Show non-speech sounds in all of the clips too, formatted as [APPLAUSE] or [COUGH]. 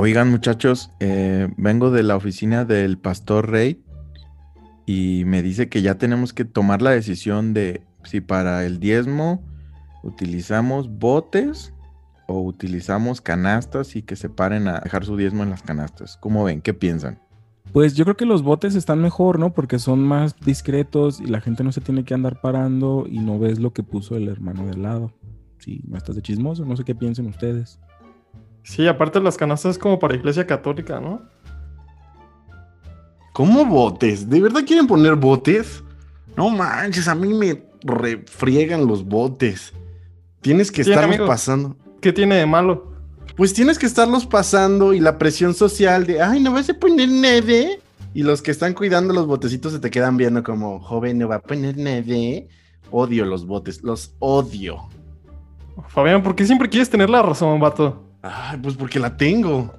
Oigan, muchachos, eh, vengo de la oficina del pastor Rey y me dice que ya tenemos que tomar la decisión de si para el diezmo utilizamos botes o utilizamos canastas y que se paren a dejar su diezmo en las canastas. ¿Cómo ven? ¿Qué piensan? Pues yo creo que los botes están mejor, ¿no? Porque son más discretos y la gente no se tiene que andar parando y no ves lo que puso el hermano del lado. Si no estás de chismoso, no sé qué piensen ustedes. Sí, aparte las canastas es como para iglesia católica, ¿no? ¿Cómo botes? ¿De verdad quieren poner botes? No manches, a mí me refriegan los botes. Tienes que estarlos pasando. ¿Qué tiene de malo? Pues tienes que estarlos pasando y la presión social de, ay, no vas a poner neve. Y los que están cuidando los botecitos se te quedan viendo como, joven, no va a poner neve. Odio los botes, los odio. Fabián, ¿por qué siempre quieres tener la razón, vato? Ay, pues porque la tengo.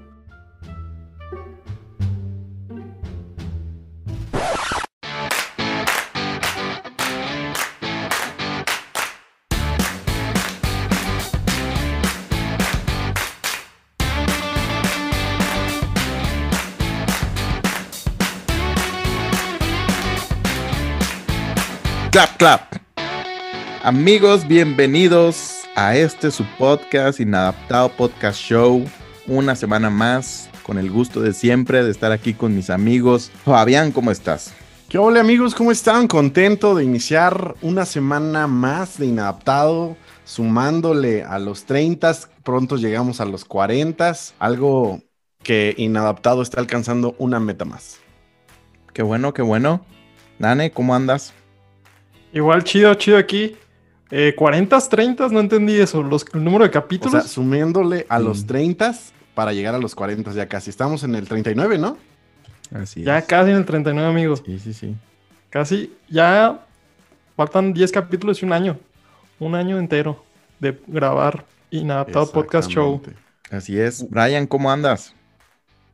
Clap, clap. Amigos, bienvenidos a este su podcast, Inadaptado Podcast Show. Una semana más, con el gusto de siempre de estar aquí con mis amigos. Fabián, ¿cómo estás? ¿Qué hola amigos? ¿Cómo están? Contento de iniciar una semana más de Inadaptado, sumándole a los 30, pronto llegamos a los 40, algo que Inadaptado está alcanzando una meta más. Qué bueno, qué bueno. Nane, ¿cómo andas? Igual chido, chido aquí. Eh, 40, 30, no entendí eso. Los, el número de capítulos. O sea, sumiéndole a los 30 para llegar a los 40 ya casi. Estamos en el 39, ¿no? Así ya casi en el 39, amigos. Sí, sí, sí. Casi, ya faltan 10 capítulos y un año. Un año entero de grabar Inadaptado Podcast Show. Así es. Brian, ¿cómo andas?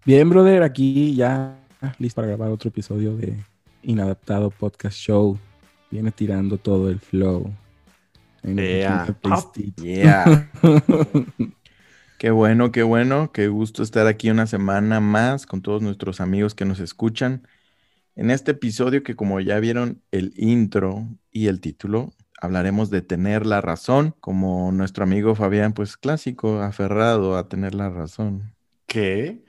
Bien, brother, aquí ya listo para grabar otro episodio de Inadaptado Podcast Show. Viene tirando todo el flow. Yeah. [LAUGHS] qué bueno, qué bueno. Qué gusto estar aquí una semana más con todos nuestros amigos que nos escuchan. En este episodio que como ya vieron el intro y el título, hablaremos de tener la razón, como nuestro amigo Fabián, pues clásico, aferrado a tener la razón. ¿Qué?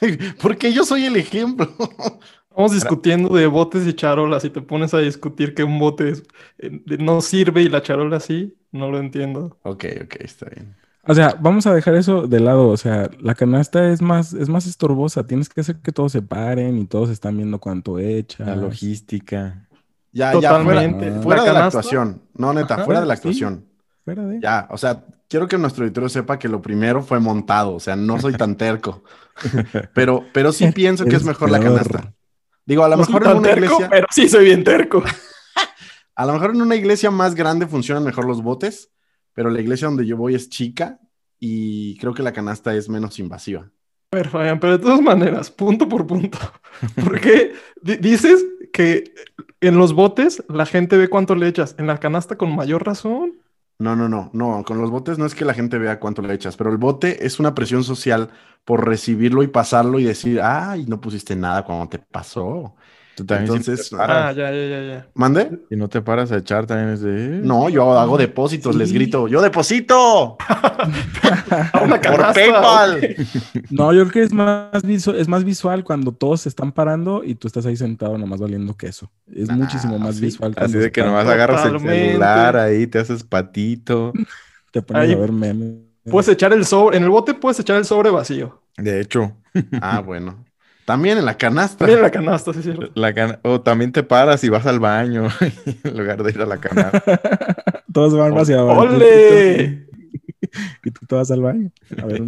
[LAUGHS] Porque yo soy el ejemplo. [LAUGHS] Estamos discutiendo de botes y charolas y te pones a discutir que un bote eh, no sirve y la charola sí, no lo entiendo. Ok, ok, está bien. O sea, vamos a dejar eso de lado. O sea, la canasta es más, es más estorbosa. Tienes que hacer que todos se paren y todos están viendo cuánto echa. La logística. Ya, ya, fuera, fuera de la actuación. No, neta, fuera de la actuación. fuera de. Ya, o sea, quiero que nuestro editor sepa que lo primero fue montado. O sea, no soy tan terco. [LAUGHS] pero, pero sí [LAUGHS] pienso que es mejor la canasta. Digo, a lo mejor en una iglesia. Pero sí soy bien terco. [LAUGHS] a lo mejor en una iglesia más grande funcionan mejor los botes, pero la iglesia donde yo voy es chica y creo que la canasta es menos invasiva. A ver, Fabián, pero de todas maneras, punto por punto. [LAUGHS] ¿Por qué dices que en los botes la gente ve cuánto le echas? En la canasta con mayor razón. No, no, no, no, con los botes no es que la gente vea cuánto le echas, pero el bote es una presión social por recibirlo y pasarlo y decir, ay, no pusiste nada cuando te pasó. Tú también Entonces, ah, ya, ya, ya, ya. ¿Mande? Y no te paras a echar también es de... No, yo hago depósitos, les grito, ¡yo deposito! [LAUGHS] una Por PayPal. no, yo creo que es más, visual, es más visual cuando todos se están parando y tú estás ahí sentado nomás valiendo queso. Es muchísimo más visual. Así de que nomás agarras el celular ahí, te haces patito. [LAUGHS] te pones a ver memes. Puedes echar el sobre, en el bote puedes echar el sobre vacío. De hecho. ah, bueno. También en la canasta. También en la canasta, sí, sí. La O también te paras y vas al baño [LAUGHS] en lugar de ir a la canasta. [LAUGHS] Todos van hacia abajo. ¡Ole! [LAUGHS] y tú te vas al baño. A ver,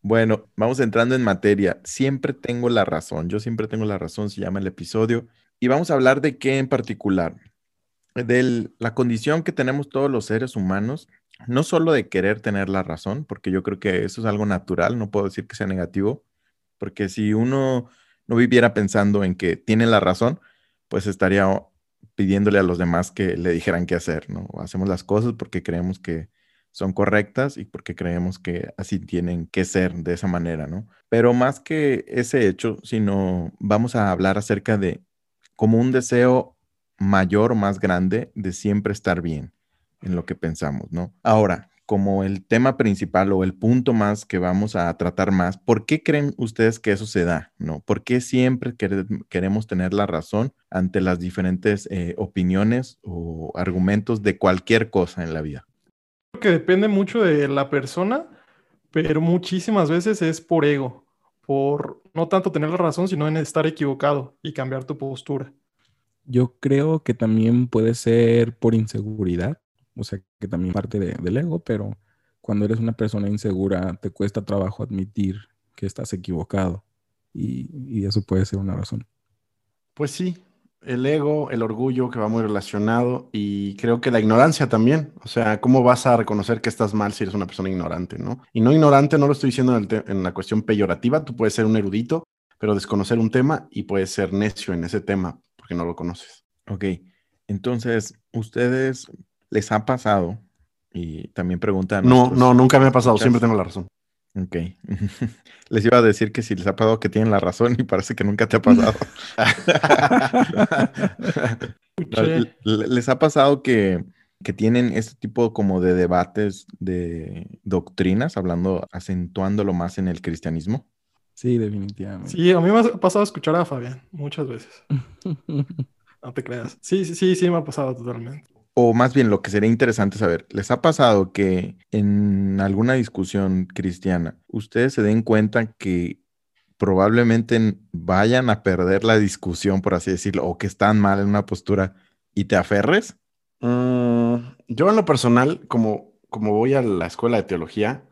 Bueno, vamos entrando en materia. Siempre tengo la razón. Yo siempre tengo la razón, se llama el episodio. Y vamos a hablar de qué en particular. De la condición que tenemos todos los seres humanos, no solo de querer tener la razón, porque yo creo que eso es algo natural, no puedo decir que sea negativo, porque si uno no viviera pensando en que tiene la razón, pues estaría pidiéndole a los demás que le dijeran qué hacer, ¿no? Hacemos las cosas porque creemos que son correctas y porque creemos que así tienen que ser de esa manera, ¿no? Pero más que ese hecho, sino vamos a hablar acerca de como un deseo mayor, más grande de siempre estar bien en lo que pensamos, ¿no? Ahora, como el tema principal o el punto más que vamos a tratar más, ¿por qué creen ustedes que eso se da? ¿No? ¿Por qué siempre queremos tener la razón ante las diferentes eh, opiniones o argumentos de cualquier cosa en la vida? Creo que depende mucho de la persona, pero muchísimas veces es por ego, por no tanto tener la razón, sino en estar equivocado y cambiar tu postura. Yo creo que también puede ser por inseguridad o sea, que también parte del ego, pero cuando eres una persona insegura te cuesta trabajo admitir que estás equivocado y, eso puede ser una razón. Pues sí, el ego, el orgullo que va muy relacionado y creo que la ignorancia también. O sea, ¿cómo vas a reconocer que estás mal si eres una persona ignorante, no? Y no ignorante no lo estoy diciendo en, en la cuestión peyorativa, tú puedes ser un erudito, pero desconocer un tema y puedes ser necio en ese tema porque no lo conoces. Ok, entonces ustedes ¿Les ha pasado? Y también preguntan. No, no, nunca me ha pasado, siempre tengo la razón. Ok. [LAUGHS] les iba a decir que si les ha pasado que tienen la razón y parece que nunca te ha pasado. [LAUGHS] [LAUGHS] ¿Les ha pasado que, que tienen este tipo como de debates de doctrinas, hablando, acentuándolo más en el cristianismo? Sí, definitivamente. Sí, a mí me ha pasado a escuchar a Fabián muchas veces. no te creas. Sí, sí, sí, sí me ha pasado totalmente o más bien lo que sería interesante saber, ¿les ha pasado que en alguna discusión cristiana ustedes se den cuenta que probablemente vayan a perder la discusión, por así decirlo, o que están mal en una postura y te aferres? Mm, yo en lo personal, como, como voy a la escuela de teología,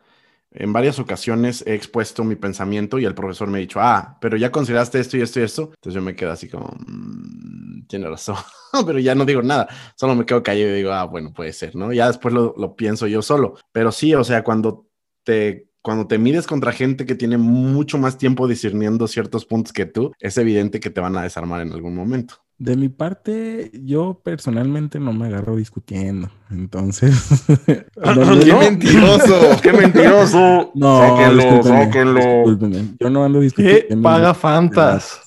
en varias ocasiones he expuesto mi pensamiento y el profesor me ha dicho, ah, pero ya consideraste esto y esto y esto. Entonces yo me quedo así como, mm, tiene razón, [LAUGHS] pero ya no digo nada, solo me quedo callado y digo, ah, bueno, puede ser, ¿no? Ya después lo, lo pienso yo solo. Pero sí, o sea, cuando te cuando te mides contra gente que tiene mucho más tiempo discerniendo ciertos puntos que tú, es evidente que te van a desarmar en algún momento. De mi parte, yo personalmente no me agarro discutiendo. Entonces. [LAUGHS] [LAUGHS] ¡Qué mentiroso! ¡Qué mentiroso! [LAUGHS] No, sáquenlo, sáquenlo. Yo no ando discutiendo. ¿Qué paga Fantas?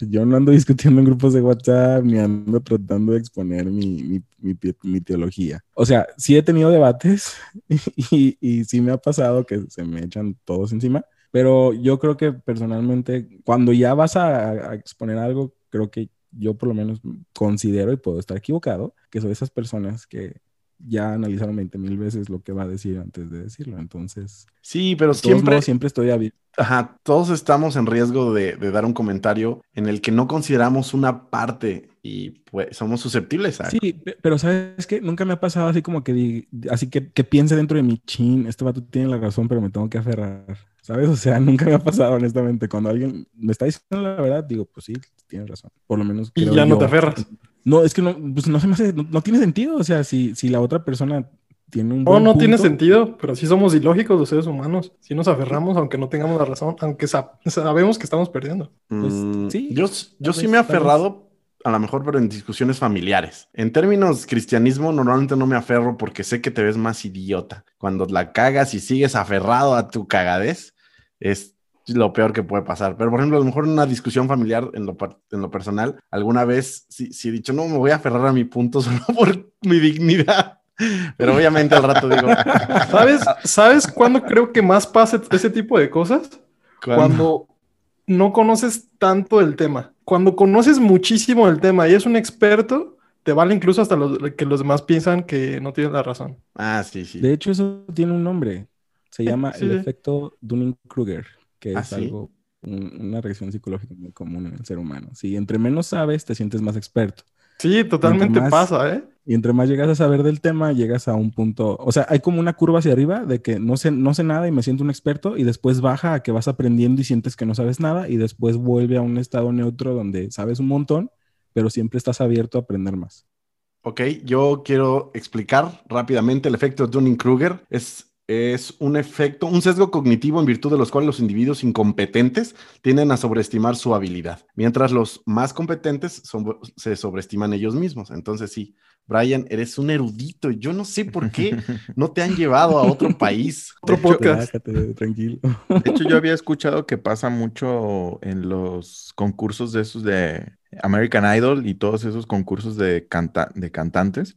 Yo no ando discutiendo en grupos de WhatsApp ni ando tratando de exponer mi, mi, mi, teología. O sea, sí he tenido debates y, y sí me ha pasado que se me echan todos encima. Pero yo creo que personalmente, cuando ya vas a, a exponer algo, creo que yo por lo menos considero, y puedo estar equivocado, que soy esas personas que ya analizaron 20 mil veces lo que va a decir antes de decirlo. Entonces, sí, pero siempre, siempre estoy abierto. Ajá, todos estamos en riesgo de, dar un comentario en el que no consideramos una parte y pues somos susceptibles a. Sí, pero sabes que nunca me ha pasado así como que, así que, que piense dentro de mi chin, este vato tiene la razón, pero me tengo que aferrar. ¿Sabes? [LAUGHS] O sea, nunca me ha pasado, honestamente. Cuando alguien me está diciendo la verdad, digo, pues sí, tienes razón. Por lo menos. Y ya no te aferras. No, es que no, pues no se me hace, no, tiene sentido. O sea, si, si la otra persona tiene un. No, no tiene sentido, pero sí somos ilógicos los seres humanos. Si nos aferramos, aunque no tengamos la razón, aunque sabemos que estamos perdiendo. Pues, mm, sí. Yo, yo sí me he aferrado a lo mejor, pero en discusiones familiares. En términos cristianismo, normalmente no me aferro porque sé que te ves más idiota. Cuando la cagas y sigues aferrado a tu cagadez, es lo peor que puede pasar. Pero, por ejemplo, a lo mejor en una discusión familiar, en lo, en lo personal, alguna vez sí, he dicho, no, me voy a aferrar a mi punto [LAUGHS] solo por mi dignidad. Pero obviamente al rato digo... [LAUGHS] ¿Sabes, ¿Sabes cuándo creo que más pasa ese tipo de cosas? Cuando no conoces tanto el tema. Cuando conoces muchísimo el tema y es un experto, te vale incluso hasta que los demás piensan que no tienes la razón. Ah, sí, sí. De hecho, eso tiene un nombre. Se llama [LAUGHS] el efecto Dunning-Kruger, que ¿Ah, es algo, una reacción psicológica muy común en el ser humano. Si entre menos sabes, te sientes más experto. Sí, totalmente pasa, ¿eh? Y entre más llegas a saber del tema, llegas a un punto, o sea, hay como una curva hacia arriba de que no sé, no sé nada y me siento un experto y después baja a que vas aprendiendo y sientes que no sabes nada y después vuelve a un estado neutro donde sabes un montón, pero siempre estás abierto a aprender más. Ok, yo quiero explicar rápidamente el efecto Dunning-Kruger. Es es un efecto, un sesgo cognitivo en virtud de los cuales los individuos incompetentes tienden a sobreestimar su habilidad, mientras los más competentes se sobreestiman ellos mismos. Entonces sí, Brian, eres un erudito. Yo no sé por qué [LAUGHS] no te han llevado a otro país, [LAUGHS] otro podcast. tranquilo. De hecho, yo [LAUGHS] había escuchado que pasa mucho en los concursos de esos de American Idol y todos esos concursos de, de cantantes,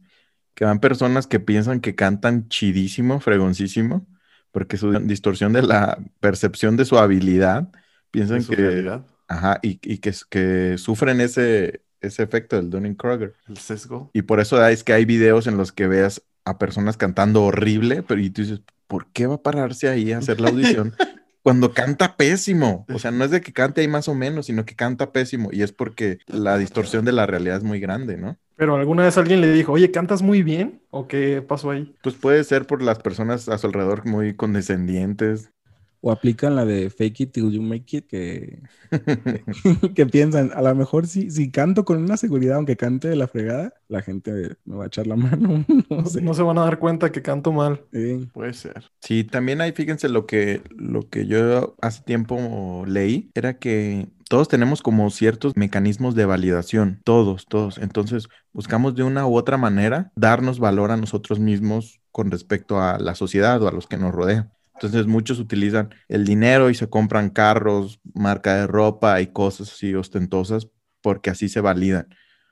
que van personas que piensan que cantan chidísimo, fregoncísimo, porque su distorsión de la percepción de su habilidad, piensan que... Ajá, y, y que, que sufren ese, ese efecto del Dunning-Kruger. El sesgo. Y por eso es que hay videos en los que veas a personas cantando horrible, pero y tú dices, ¿por qué va a pararse ahí a hacer la audición? [LAUGHS] cuando canta pésimo. O sea, no es de que cante ahí más o menos, sino que canta pésimo. Y es porque la distorsión de la realidad es muy grande, ¿no? Pero alguna vez alguien le dijo, oye, ¿cantas muy bien? ¿O qué pasó ahí? Pues puede ser por las personas a su alrededor muy condescendientes. O aplican la de fake it till you make it, que, [LAUGHS] que, piensan, a lo mejor si, si canto con una seguridad, aunque cante de la fregada, la gente me va a echar la mano. [LAUGHS] no, se van a dar cuenta que canto mal. Puede ser. Sí, también hay, fíjense, lo que, lo que yo hace tiempo leí, era que todos tenemos como ciertos mecanismos de validación, todos, todos. Entonces, buscamos de una u otra manera darnos valor a nosotros mismos con respecto a la sociedad o a los que nos rodean. Entonces muchos utilizan el dinero y se compran carros, marca de ropa y cosas así ostentosas porque así se validan.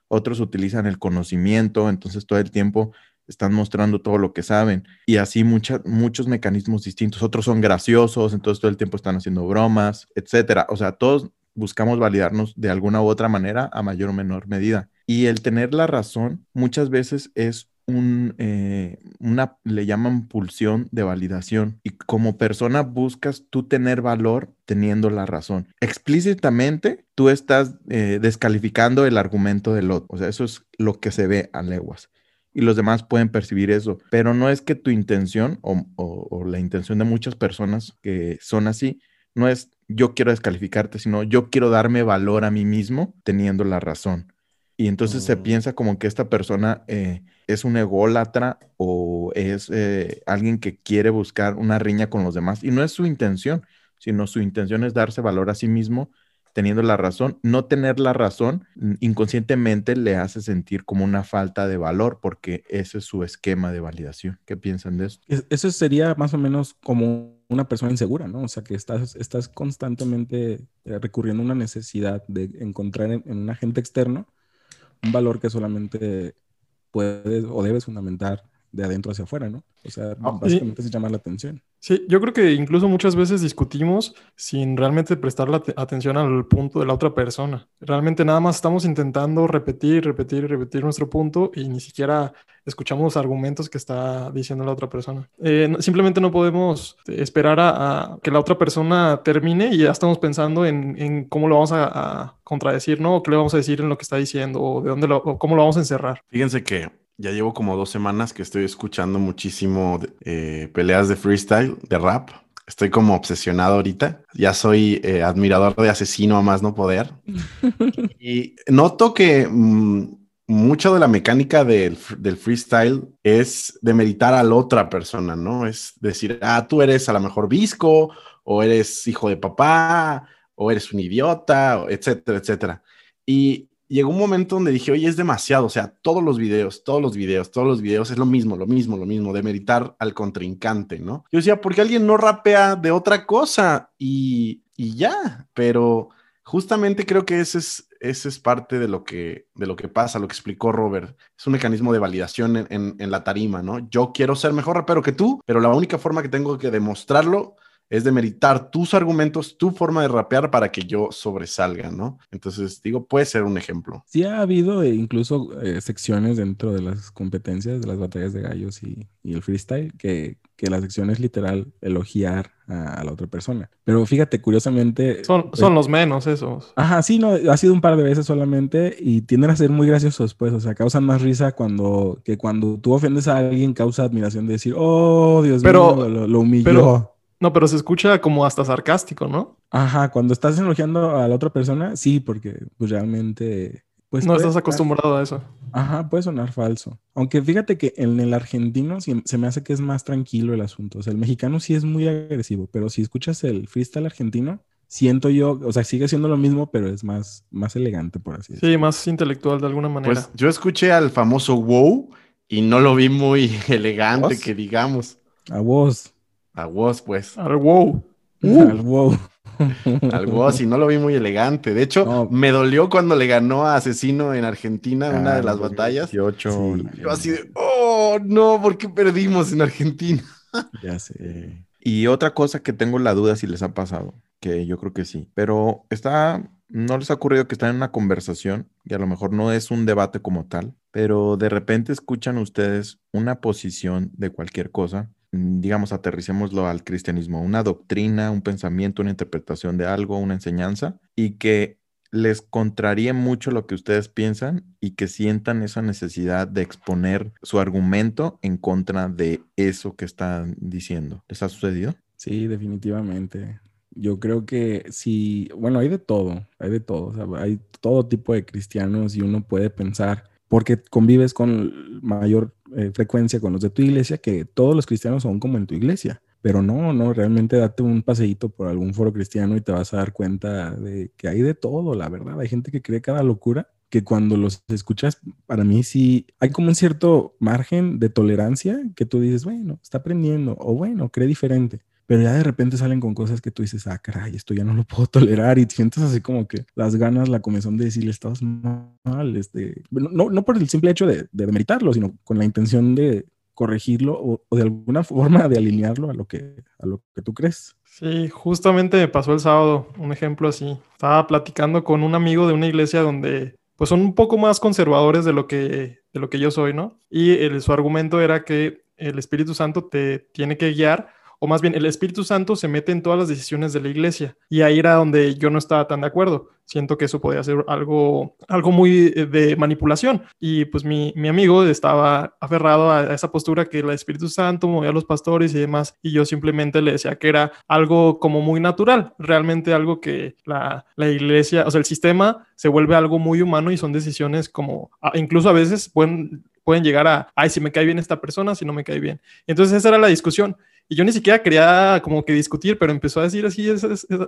Otros utilizan el conocimiento, entonces todo el tiempo están mostrando todo lo que saben y así muchos mecanismos distintos. Otros son graciosos, entonces todo el tiempo están haciendo bromas, etcétera. O sea, todos buscamos validarnos de alguna u otra manera a mayor o menor medida. Y el tener la razón muchas veces es un, eh, una, le llaman pulsión de validación y como persona buscas tú tener valor teniendo la razón. Explícitamente tú estás eh, descalificando el argumento del otro, o sea, eso es lo que se ve a leguas y los demás pueden percibir eso, pero no es que tu intención o, o la intención de muchas personas que son así, no es yo quiero descalificarte, sino yo quiero darme valor a mí mismo teniendo la razón. Y entonces se mm. piensa como que esta persona eh, es un ególatra o es eh, alguien que quiere buscar una riña con los demás. Y no es su intención, sino su intención es darse valor a sí mismo teniendo la razón. No tener la razón mm, inconscientemente le hace sentir como una falta de valor porque ese es su esquema de validación. ¿Qué piensan de eso? Eso sería más o menos como una persona insegura, ¿no? O sea, que estás, estás constantemente eh, recurriendo a una necesidad de encontrar en un agente externo un valor que solamente puedes o debes fundamentar de adentro hacia afuera, ¿no? O sea, ah, básicamente se llama la atención. Sí, yo creo que incluso muchas veces discutimos sin realmente prestar la atención al punto de la otra persona. Realmente nada más estamos intentando repetir, repetir, repetir nuestro punto y ni siquiera escuchamos los argumentos que está diciendo la otra persona. Eh, simplemente no podemos esperar a, que la otra persona termine y ya estamos pensando en, cómo lo vamos a, contradecir, ¿no? O qué le vamos a decir en lo que está diciendo o de dónde o cómo lo vamos a encerrar. Fíjense que ya llevo como dos semanas que estoy escuchando muchísimo eh, peleas de freestyle, de rap. Estoy como obsesionado ahorita. Ya soy eh, admirador de asesino a más no poder. [LAUGHS] y noto que mm, mucha de la mecánica del, del, freestyle es demeritar a la otra persona, ¿no? Es decir, ah, tú eres a lo mejor visco, o eres hijo de papá, o eres un idiota, etcétera, etcétera. Y llegó un momento donde dije, oye, es demasiado, o sea, todos los videos, todos los videos, todos los videos es lo mismo, lo mismo, lo mismo, de meritar al contrincante, ¿no? Yo decía, ¿por qué alguien no rapea de otra cosa? Y, y ya, pero justamente creo que ese es, ese es parte de lo, que, de lo que pasa, lo que explicó Robert. Es un mecanismo de validación en, en, en la tarima, ¿no? Yo quiero ser mejor rapero que tú, pero la única forma que tengo que demostrarlo es de meritar tus argumentos, tu forma de rapear para que yo sobresalga, ¿no? Entonces, digo, puede ser un ejemplo. Sí ha habido eh, incluso eh, secciones dentro de las competencias, de las batallas de gallos y, el freestyle, que, que, la sección es literal elogiar a, la otra persona. Pero fíjate, curiosamente... Son, son los menos esos. Ajá, sí, no, ha sido un par de veces solamente y tienden a ser muy graciosos, pues, o sea, causan más risa cuando, que cuando tú ofendes a alguien, causa admiración de decir, oh, Dios mío, lo, lo humilló. No, pero se escucha como hasta sarcástico, ¿no? Ajá, cuando estás elogiando a la otra persona, sí, porque pues realmente Pues no estás acostumbrado a eso. Ajá, puede sonar falso. Aunque fíjate que en el argentino se me hace que es más tranquilo el asunto. O sea, el mexicano sí es muy agresivo, pero si escuchas el freestyle argentino, siento yo, o sea, sigue siendo lo mismo, pero es más, más elegante, por así decirlo. Sí, más intelectual de alguna manera. Pues yo escuché al famoso wow y no lo vi muy [LAUGHS] elegante, que digamos. A vos. A vos, pues. Al wow. Al wow. Algo así, no lo vi muy elegante. De hecho, me dolió cuando le ganó a Asesino en Argentina una de ah, las batallas. Yo así de, oh, no, ¿por qué perdimos en Argentina? [LAUGHS] ya sé. Y otra cosa que tengo la duda si les ha pasado, que yo creo que sí, pero está, no les ha ocurrido que están en una conversación y a lo mejor no es un debate como tal, pero de repente escuchan ustedes una posición de cualquier cosa digamos, aterricémoslo al cristianismo, una doctrina, un pensamiento, una interpretación de algo, una enseñanza, y que les contraríe mucho lo que ustedes piensan y que sientan esa necesidad de exponer su argumento en contra de eso que están diciendo. ¿Les ha sucedido? Sí, definitivamente. Yo creo que sí, bueno, hay de todo, hay de todo, hay todo tipo de cristianos y uno puede pensar, porque convives con mayor eh, frecuencia con los de tu iglesia, que todos los cristianos son como en tu iglesia. Pero no, no, realmente date un paseíto por algún foro cristiano y te vas a dar cuenta de que hay de todo, la verdad. Hay gente que cree cada locura que cuando los escuchas, para mí sí hay como un cierto margen de tolerancia que tú dices, bueno, está aprendiendo o bueno, cree diferente pero ya de repente salen con cosas que tú dices, ah, caray, esto ya no lo puedo [LAUGHS] tolerar y sientes así como que las ganas, la comezón de decirle, estás mal, este, no, no por el simple hecho de, de demeritarlo, sino con la intención de corregirlo o, o, de alguna [LAUGHS] forma de alinearlo a lo que, a lo que tú crees. Sí, justamente me pasó el sábado un ejemplo así. Estaba platicando con un amigo de una iglesia donde pues son un poco más conservadores de lo que, de lo que yo soy, ¿no? Y el, su argumento era que el Espíritu Santo te tiene que guiar o más bien el Espíritu Santo se mete en todas las decisiones de la iglesia. Y ahí era donde yo no estaba tan de acuerdo. Siento que eso podía ser algo, algo muy eh, de manipulación. Y pues mi, amigo estaba aferrado a, esa postura que el Espíritu Santo movía a los pastores y demás. Y yo simplemente le decía que era algo como muy natural, realmente algo que la, la iglesia, o sea, el sistema se vuelve algo muy humano y son decisiones como, incluso a veces pueden pueden llegar a, ay, si me cae bien esta persona, si no me cae bien. Entonces esa era la discusión. Y yo ni siquiera quería como que discutir, pero empezó a decir así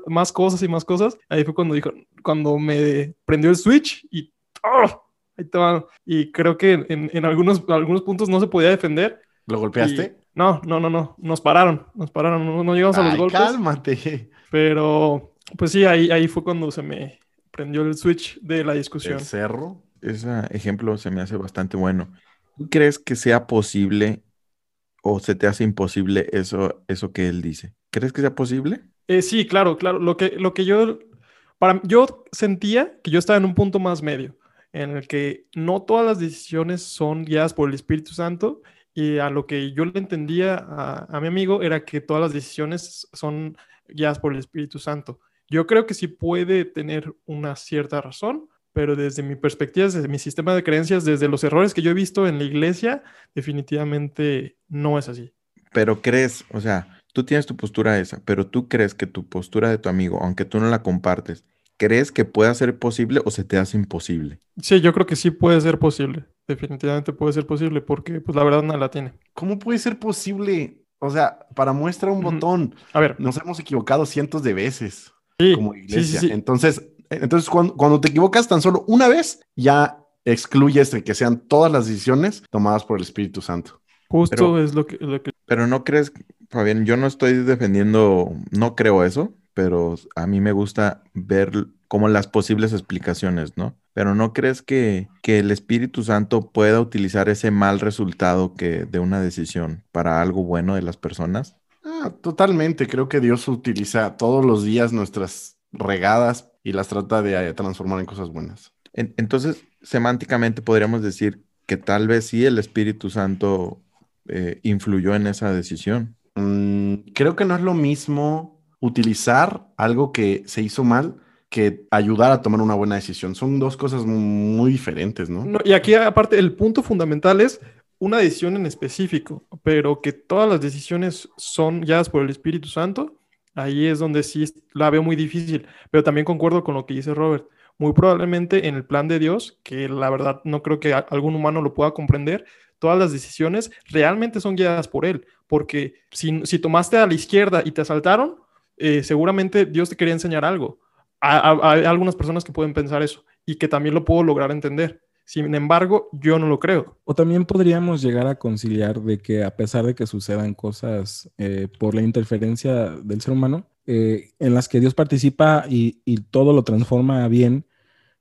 más cosas y más cosas. Ahí fue cuando dijo, cuando me prendió el switch y ¡oh! ahí te Y creo que en, algunos, algunos puntos no se podía defender. ¿Lo golpeaste? no, no, no, no. Nos pararon, nos pararon, no, llegamos a los golpes. Cálmate. Pero, pues sí, ahí, ahí fue cuando se me prendió el switch de la discusión. ¿El cerro? Ese ejemplo se me hace bastante bueno. ¿Tú crees que sea posible o se te hace imposible eso, eso que él dice? ¿Crees que sea posible? Eh, sí, claro, claro. Lo que, lo que yo, para, yo sentía que yo estaba en un punto más medio, en el que no todas las decisiones son guiadas por el Espíritu Santo y a lo que yo le entendía a, a mi amigo era que todas las decisiones son guiadas por el Espíritu Santo. Yo creo que sí puede tener una cierta razón, pero desde mi perspectiva, desde mi sistema de creencias, desde los errores que yo he visto en la iglesia, definitivamente no es así. Pero crees, o sea, tú tienes tu postura esa, pero tú crees que tu postura de tu amigo, aunque tú no la compartes, ¿crees que pueda ser posible o se te hace imposible? Sí, yo creo que sí puede ser posible. Definitivamente puede ser posible porque, pues, la verdad no la tiene. ¿Cómo puede ser posible? O sea, para muestra un botón. A ver. Nos hemos equivocado cientos de veces sí, como iglesia. Entonces, entonces, cuando, te equivocas tan solo una vez, ya excluyes de que sean todas las decisiones tomadas por el Espíritu Santo. Justo es lo que, Pero no crees, Fabián, yo no estoy defendiendo, no creo eso, pero a mí me gusta ver como las posibles explicaciones, ¿no? Pero ¿no crees que, que, el Espíritu Santo pueda utilizar ese mal resultado que de una decisión para algo bueno de las personas? Ah, totalmente. Creo que Dios utiliza todos los días nuestras regadas y las trata de eh, transformar en cosas buenas. entonces, semánticamente podríamos decir que tal vez sí el Espíritu Santo eh, influyó en esa decisión. Mm, creo que no es lo mismo utilizar algo que se hizo mal que ayudar a tomar una buena decisión. Son dos cosas muy diferentes, ¿no? no y aquí aparte el punto fundamental es una decisión en específico, pero que todas las decisiones son guiadas por el Espíritu Santo Ahí es donde sí la veo muy difícil, pero también concuerdo con lo que dice Robert, muy probablemente en el plan de Dios, que la verdad no creo que algún humano lo pueda comprender, todas las decisiones realmente son guiadas por Él, porque si, si tomaste a la izquierda y te asaltaron, eh, seguramente Dios te quería enseñar algo. Hay algunas personas que pueden pensar eso y que también lo puedo lograr entender. Sin embargo, yo no lo creo. O también podríamos llegar a conciliar de que a pesar de que sucedan cosas eh, por la interferencia del ser humano, eh, en las que Dios participa y, y, todo lo transforma a bien,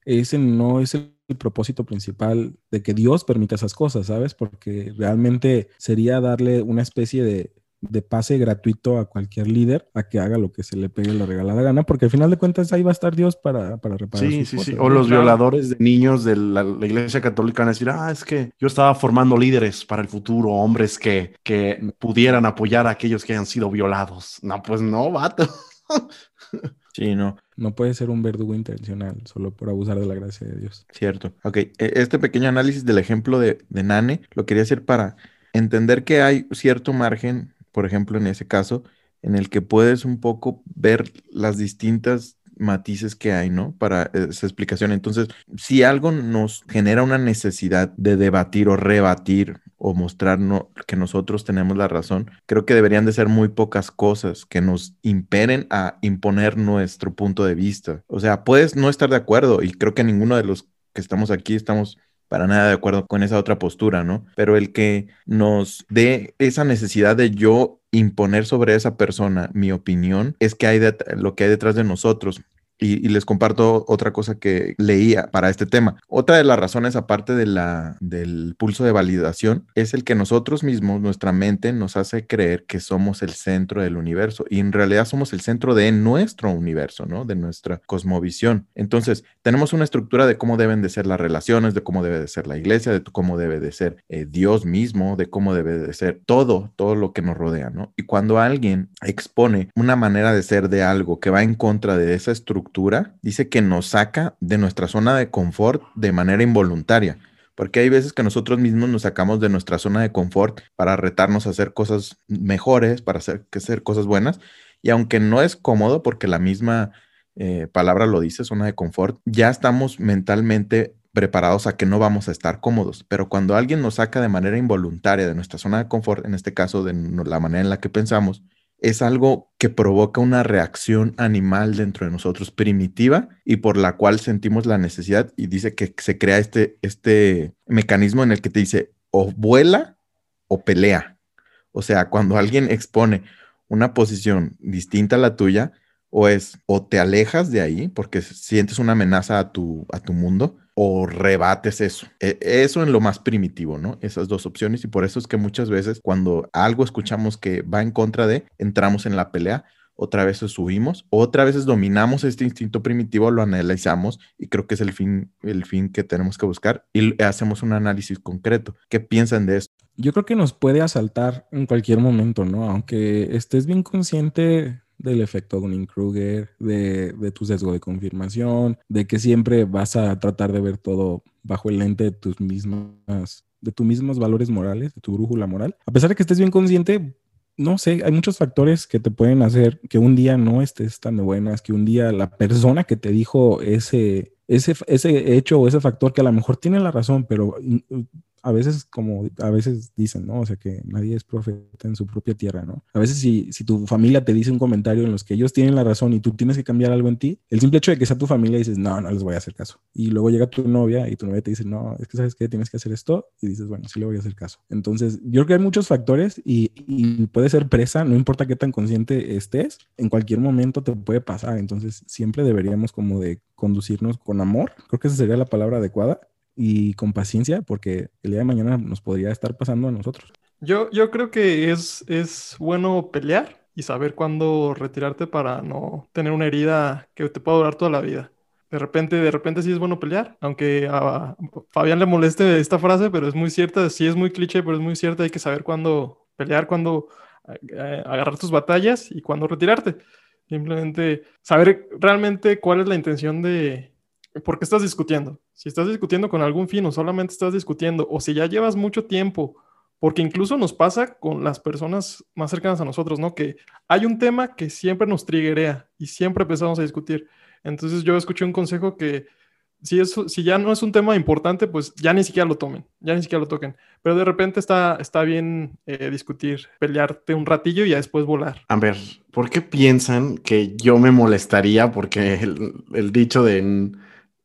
ese no es el propósito principal de que Dios permita esas cosas, ¿sabes? Porque realmente sería darle una especie de, de pase gratuito a cualquier líder a que haga lo que se le pegue la regalada gana, porque al final de cuentas ahí va a estar Dios para, para reparar. Sí, sí, sí. O los violadores de niños de la, iglesia católica van a decir, ah, es que yo estaba formando líderes para el futuro, hombres que, que pudieran apoyar a aquellos que hayan sido violados. No, pues no, vato. [LAUGHS] Sí, no. No puede ser un verdugo intencional solo por abusar de la gracia de Dios. Cierto. Ok, e, este pequeño análisis del ejemplo de, de Nane lo quería hacer para entender que hay cierto margen por ejemplo, en ese caso, en el que puedes un poco ver las distintas matices que hay, ¿no? Para esa explicación. Entonces, si algo nos genera una necesidad de debatir o rebatir o mostrarnos que nosotros tenemos la razón, creo que deberían de ser muy pocas cosas que nos imperen a imponer nuestro punto de vista. O sea, puedes no estar de acuerdo y creo que ninguno de los que estamos aquí estamos para nada de acuerdo con esa otra postura, ¿no? Pero el que nos dé esa necesidad de yo imponer sobre esa persona mi opinión es que hay lo que hay detrás de nosotros. Y, les comparto otra cosa que leía para este tema. Otra de las razones, aparte de la, del pulso de validación, es el que nosotros mismos, nuestra mente, nos hace creer que somos el centro del universo. Y en realidad somos el centro de nuestro universo, ¿no? De nuestra cosmovisión. Entonces, tenemos una estructura de cómo deben de ser las relaciones, de cómo debe de ser la iglesia, de cómo debe de ser eh, Dios mismo, de cómo debe de ser todo, todo lo que nos rodea, ¿no? Y cuando alguien expone una manera de ser de algo que va en contra de esa estructura, dice que nos saca de nuestra zona de confort de manera involuntaria. Porque hay veces que nosotros mismos nos sacamos de nuestra zona de confort para retarnos a hacer cosas mejores, para hacer, hacer cosas buenas. Y aunque no es cómodo, porque la misma eh, palabra lo dice, zona de confort, ya estamos mentalmente preparados a que no vamos a estar cómodos. Pero cuando alguien nos saca de manera involuntaria de nuestra zona de confort, en este caso de la manera en la que pensamos, es algo que provoca una reacción animal dentro de nosotros primitiva y por la cual sentimos la necesidad y dice que se crea este, este mecanismo en el que te dice o vuela o pelea. O sea, cuando alguien expone una posición distinta a la tuya, o es o te alejas de ahí porque sientes una amenaza a tu, a tu mundo, o rebates eso. E, eso en lo más primitivo, ¿no? Esas dos opciones y por eso es que muchas veces cuando algo escuchamos que va en contra de, entramos en la pelea, otra vez subimos, otra vez dominamos este instinto primitivo, lo analizamos y creo que es el fin, el fin que tenemos que buscar y hacemos un análisis concreto. ¿Qué piensan de esto? Yo creo que nos puede asaltar en cualquier momento, ¿no? Aunque estés bien consciente del efecto Dunning-Kruger, de, de, tu sesgo de confirmación, de que siempre vas a tratar de ver todo bajo el lente de tus mismas, de tus mismos valores morales, de tu brújula moral. A pesar de que estés bien consciente, no sé, hay muchos factores que te pueden hacer que un día no estés tan de buenas, que un día la persona que te dijo ese, ese, ese hecho o ese factor que a lo mejor tiene la razón, pero a veces, como a veces dicen, ¿no? O sea, que nadie es profeta en su propia tierra, ¿no? A veces si, si tu familia te dice un comentario en los que ellos tienen la razón y tú tienes que cambiar algo en ti, el simple hecho de que sea tu familia dices, no, no les voy a hacer caso. Y luego llega tu novia y tu novia te dice, no, es que sabes que tienes que hacer esto y dices, bueno, sí le voy a hacer caso. Entonces, yo creo que hay muchos factores y, y puede ser presa, no importa qué tan consciente estés, en cualquier momento te puede pasar. Entonces, siempre deberíamos como de conducirnos con amor, creo que esa sería la palabra adecuada, y con paciencia, porque el día de mañana nos podría estar pasando a nosotros. Yo, yo creo que es, es bueno pelear y saber cuándo retirarte para no tener una herida que te pueda durar toda la vida. De repente, de repente sí es bueno pelear, aunque a Fabián le moleste esta frase, pero es muy cierta, sí es muy cliché, pero es muy cierta, hay que saber cuándo pelear, cuándo eh, agarrar tus batallas y cuándo retirarte. Simplemente saber realmente cuál es la intención de, ¿por qué estás discutiendo? Si estás discutiendo con algún fin solamente estás discutiendo, o si ya llevas mucho tiempo, porque incluso nos pasa con las personas más cercanas a nosotros, ¿no? Que hay un tema que siempre nos triguea y siempre empezamos a discutir. Entonces yo escuché un consejo que si, eso, si ya no es un tema importante, pues ya ni siquiera lo tomen, ya ni siquiera lo toquen. Pero de repente está, está bien eh, discutir, pelearte un ratillo y ya después volar. A ver, ¿por qué piensan que yo me molestaría porque el, dicho de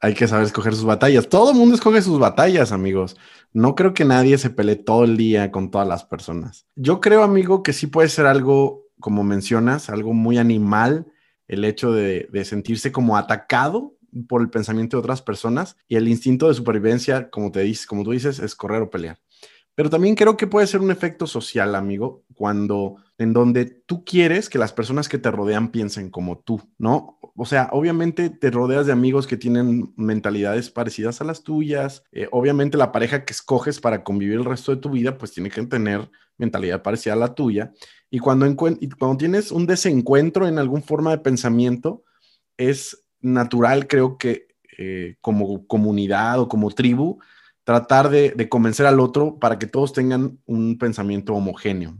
hay que saber escoger sus batallas? Todo el mundo escoge sus batallas, amigos. No creo que nadie se pelee todo el día con todas las personas. Yo creo, amigo, que sí puede ser algo, como mencionas, algo muy animal, el hecho de, de sentirse como atacado por el pensamiento de otras personas y el instinto de supervivencia, como te dices, como tú dices, es correr o pelear. Pero también creo que puede ser un efecto social, amigo, cuando en donde tú quieres que las personas que te rodean piensen como tú, ¿no? O sea, obviamente te rodeas de amigos que tienen mentalidades parecidas a las tuyas. Eh, obviamente la pareja que escoges para convivir el resto de tu vida, pues tiene que tener mentalidad parecida a la tuya. Y cuando, y cuando tienes un desencuentro en alguna forma de pensamiento, es natural, creo que eh, como comunidad o como tribu, tratar de, convencer al otro para que todos tengan un pensamiento homogéneo.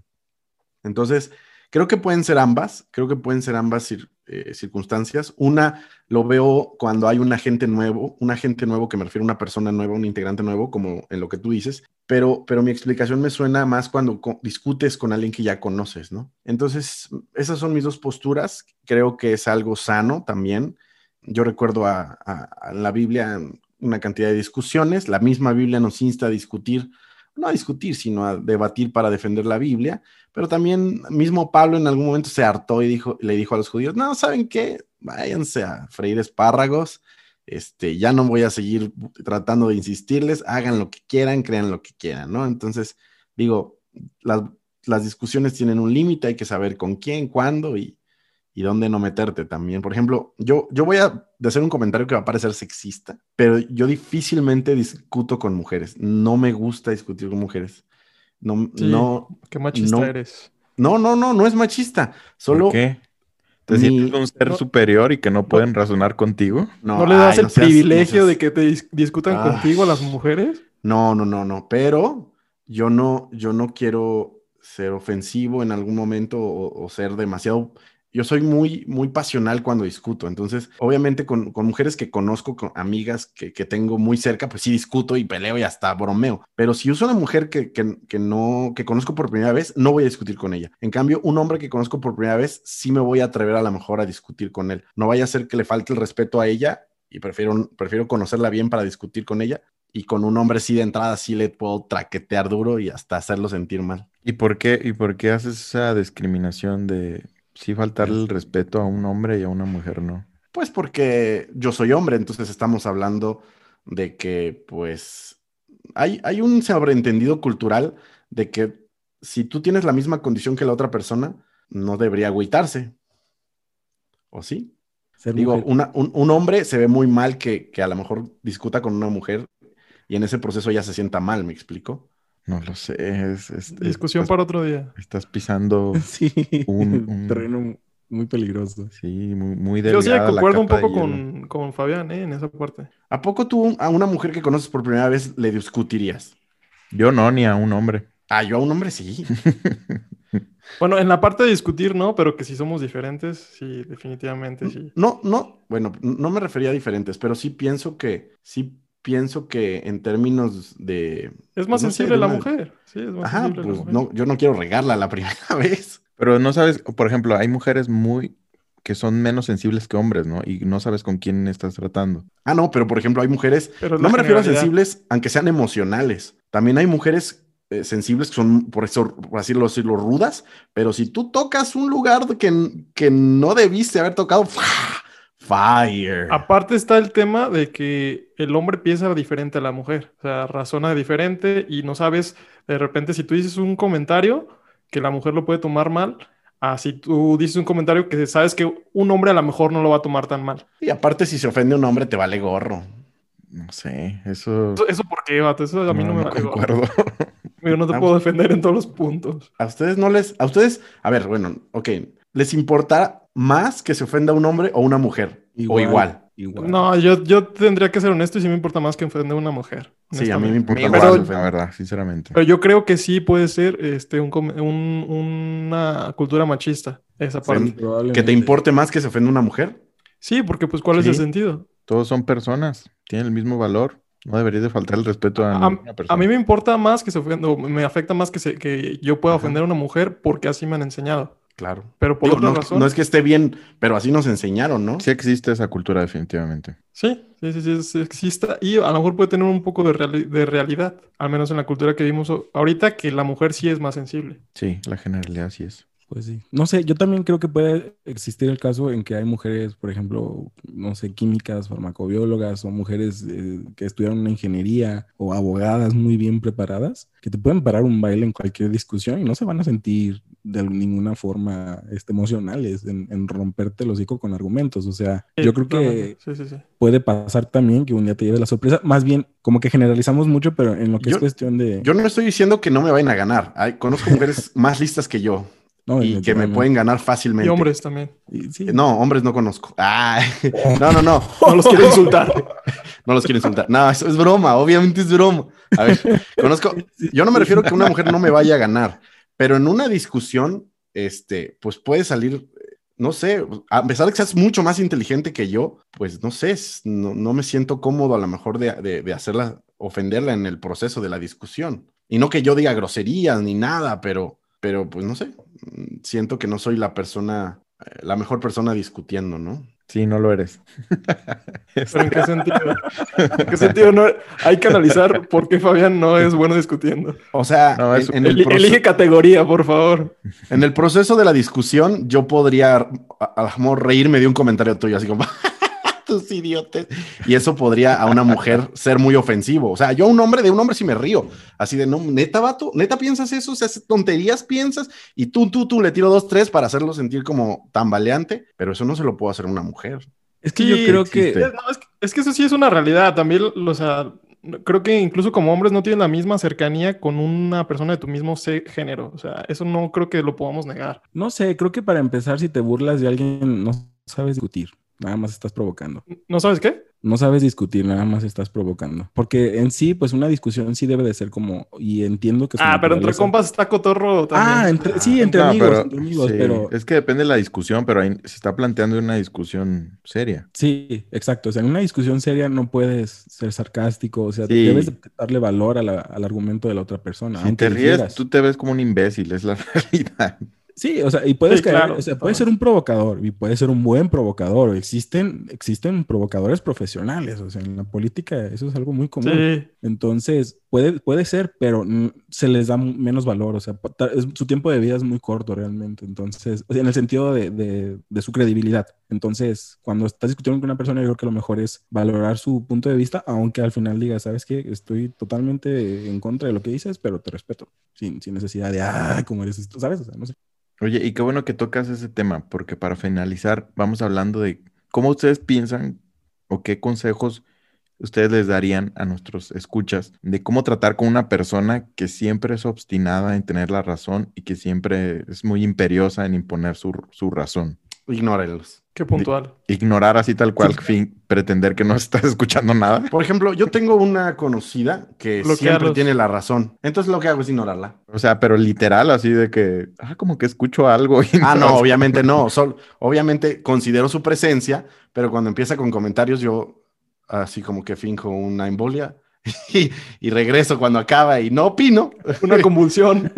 Entonces, creo que pueden ser ambas, creo que pueden ser ambas eh, circunstancias. Una lo veo cuando hay un agente nuevo, un agente nuevo que me refiero a una persona nueva, un integrante nuevo, como en lo que tú dices, pero, pero mi explicación me suena más cuando discutes con alguien que ya conoces, ¿no? Entonces, esas son mis dos posturas. Creo que es algo sano también yo recuerdo a, la Biblia una cantidad de discusiones, la misma Biblia nos insta a discutir, no a discutir, sino a debatir para defender la Biblia, pero también mismo Pablo en algún momento se hartó y dijo, le dijo a los judíos, no, ¿saben qué? Váyanse a freír espárragos, este, ya no voy a seguir tratando de insistirles, hagan lo que quieran, crean lo que quieran, ¿no? Entonces, digo, las, las discusiones tienen un límite, hay que saber con quién, cuándo y, y dónde no meterte también. Por ejemplo, yo, yo voy a hacer un comentario que va a parecer sexista, pero yo difícilmente discuto con mujeres. No me gusta discutir con mujeres. No, no. Qué machista eres. No, no, no, no es machista. Solo. qué? ¿Te sientes un ser superior y que no pueden razonar contigo? No, le das el privilegio de que te discutan ah. contigo las mujeres? No, no, no, no. Pero yo no, yo no quiero ser ofensivo en algún momento o ser demasiado yo soy muy, muy pasional cuando discuto. Entonces, obviamente con, mujeres que conozco, con amigas que, tengo muy cerca, pues sí discuto y peleo y hasta bromeo. Pero si uso una mujer que, no, que conozco por primera vez, no voy a discutir con ella. En cambio, un hombre que conozco por primera vez, sí me voy a atrever a lo mejor a discutir con él. No vaya a ser que le falte el respeto a ella y prefiero, prefiero conocerla bien para discutir con ella. Y con un hombre sí de entrada sí le puedo traquetear duro y hasta hacerlo sentir mal. ¿Y por qué, y por qué haces esa discriminación de Sí, faltarle el respeto a un hombre y a una mujer, ¿no? Pues porque yo soy hombre, entonces estamos hablando de que, pues, hay, hay un sobreentendido cultural de que si tú tienes la misma condición que la otra persona, no debería agüitarse. ¿O sí? Digo, un, hombre se ve muy mal que, que, a lo mejor discuta con una mujer y en ese proceso ya se sienta mal, ¿me explico? No lo sé. Es, Discusión para otro día. Estás pisando [LAUGHS] un, terreno muy peligroso. Sí, muy, muy Yo sí concuerdo un poco con, con, Fabián ¿eh? en esa parte. ¿A poco tú a una mujer que conoces por primera vez le discutirías? Yo no, ni a un hombre. Ah, yo a un hombre sí. [LAUGHS] bueno, en la parte de discutir, no, pero que si somos diferentes, sí, definitivamente sí. No, no, bueno, no me refería a diferentes, pero sí pienso que sí pienso que en términos de... Es más sensible la mujer. Sí, es más sensible la pues, mujer. No, yo no quiero regarla la [LAUGHS] primera vez. Pero no sabes, por ejemplo, hay mujeres muy que son menos sensibles que hombres, ¿no? Y no sabes con quién estás tratando. Ah, no, pero por ejemplo, hay mujeres, no me refiero a sensibles, aunque sean emocionales. También hay mujeres eh, sensibles que son, por eso, por así decirlo, rudas, pero si tú tocas un lugar que, que no debiste haber tocado, Fire. Aparte está el tema de que el hombre piensa diferente a la mujer, o sea, razona diferente y no sabes, de repente si tú dices un comentario que la mujer lo puede tomar mal, a si tú dices un comentario que sabes que un hombre a lo mejor no lo va a tomar tan mal. Y aparte si se ofende un hombre te vale gorro. No sé, eso... ¿Eso, por qué, vato? Eso a mí no, me vale gorro. [LAUGHS] Yo no te puedo defender en todos los puntos. A ustedes no les... A ustedes... A ver, bueno, ok. ¿Les importa más que se ofenda a un hombre o una mujer? o igual. No, yo, yo tendría que ser honesto y sí me importa más que ofender a una mujer. Sí, a mí me importa más, la verdad, sinceramente. Pero yo creo que sí puede ser este, un, una cultura machista, esa parte. ¿Que te importe más que se ofenda a una mujer? Sí, porque pues ¿cuál es el sentido? Todos son personas, tienen el mismo valor. No debería de faltar el respeto a, una persona. A mí me importa más que se ofenda, me afecta más que, se, que yo pueda ofender a una mujer porque así me han enseñado. Claro. Pero por otra razón. No es que esté bien, pero así nos enseñaron, ¿no? Sí existe esa cultura, definitivamente. Sí, sí, sí, sí, existe. Y a lo mejor puede tener un poco de, de realidad, al menos en la cultura que vimos ahorita, que la mujer sí es más sensible. Sí, la generalidad sí es. Pues sí. No sé, yo también creo que puede existir el caso en que hay mujeres, por ejemplo, no sé, químicas, farmacobiólogas o mujeres eh, que estudiaron una ingeniería o abogadas muy bien preparadas, que te pueden parar un baile en cualquier discusión y no se van a sentir de ninguna forma este, emocionales en, romperte el hocico con argumentos. O sea, yo creo que puede pasar también que un día te lleve la sorpresa. Más bien, como que generalizamos mucho, pero en lo que es cuestión de... Yo no estoy diciendo que no me vayan a ganar. Hay, conozco mujeres [LAUGHS] más listas que yo y que me pueden ganar fácilmente. Y hombres también. No, hombres no conozco. [LAUGHS] no, no, no. [LAUGHS] No los quiero insultar. no los quiero insultar. No, eso es broma. Obviamente es broma. A ver, conozco. Yo no me refiero a que una mujer no me vaya a ganar, pero en una discusión, este, pues puede salir, no sé, a pesar de que seas mucho más inteligente que yo, pues no sé, no, me siento cómodo a lo mejor de, de hacerla, ofenderla en el proceso de la discusión. Y no que yo diga groserías ni nada, pero pero pues no sé, siento que no soy la persona, eh, la mejor persona discutiendo, ¿no? Sí, no lo eres. [LAUGHS] ¿Pero en qué sentido? ¿En qué [LAUGHS] sentido no? Hay que analizar por qué Fabián no es bueno discutiendo. O sea, en, el elige categoría, por favor. En el proceso de la discusión, yo podría a, lo mejor reírme de un comentario tuyo, así como, tus idiotes. Y eso podría a una mujer ser muy ofensivo. O sea, yo un hombre, de un hombre sí me río. Así de, no, neta, vato, neta piensas eso, o sea, tonterías piensas. Y tú, tú, tú le tiro dos, tres para hacerlo sentir como tambaleante, pero eso no se lo puedo hacer a una mujer. Es que yo creo que... es que... eso sí es una realidad. También, o sea, creo que incluso como hombres no tienen la misma cercanía con una persona de tu mismo género. O sea, eso no creo que lo podamos negar. No sé, creo que para empezar, si te burlas de alguien, no sabes discutir. Nada más estás provocando. ¿No sabes qué? No sabes discutir, nada más estás provocando. Porque en sí, pues una discusión sí debe de ser como, y entiendo que... Ah, pero entre compas está cotorro también. Ah, sí, entre amigos, pero, Es que depende de la discusión, pero ahí se está planteando una discusión seria. Sí, exacto. O sea, en una discusión seria no puedes ser sarcástico, o sea, debes darle valor al argumento de la otra persona. Si te ríes, tú te ves como un imbécil, es la [LAUGHS] realidad. Sí, o sea, y puedes caer, o sea, puede ser un provocador y puede ser un buen provocador. Existen, existen provocadores profesionales, o sea, en la política eso es algo muy común. Entonces, puede, puede ser, pero se les da menos valor, o sea, su tiempo de vida es muy corto realmente. Entonces, en el sentido de, de, de, su credibilidad. Entonces, cuando estás discutiendo con una persona, yo creo que lo mejor es valorar su punto de vista, aunque al final diga, sabes que estoy totalmente en contra de lo que dices, pero te respeto, sin, sin necesidad de, ah, como eres esto, ¿sabes? O sea, no sé. Oye, y qué bueno que tocas ese tema, porque para finalizar, vamos hablando de cómo ustedes piensan o qué consejos ustedes les darían a nuestros escuchas de cómo tratar con una persona que siempre es obstinada en tener la razón y que siempre es muy imperiosa en imponer su, su razón. Ignórelos. Qué puntual. Ignorar así tal cual, fin, pretender que no [LAUGHS] estás escuchando nada. Por ejemplo, yo tengo una conocida que siempre tiene la razón. Entonces lo que hago es ignorarla. O sea, pero literal, así de que, ah, como que escucho algo. ah, no, obviamente no. obviamente considero su presencia, pero cuando empieza con comentarios, yo así como que finjo una embolia. [LAUGHS] Y, y, regreso cuando acaba y no opino. [LAUGHS] Una convulsión.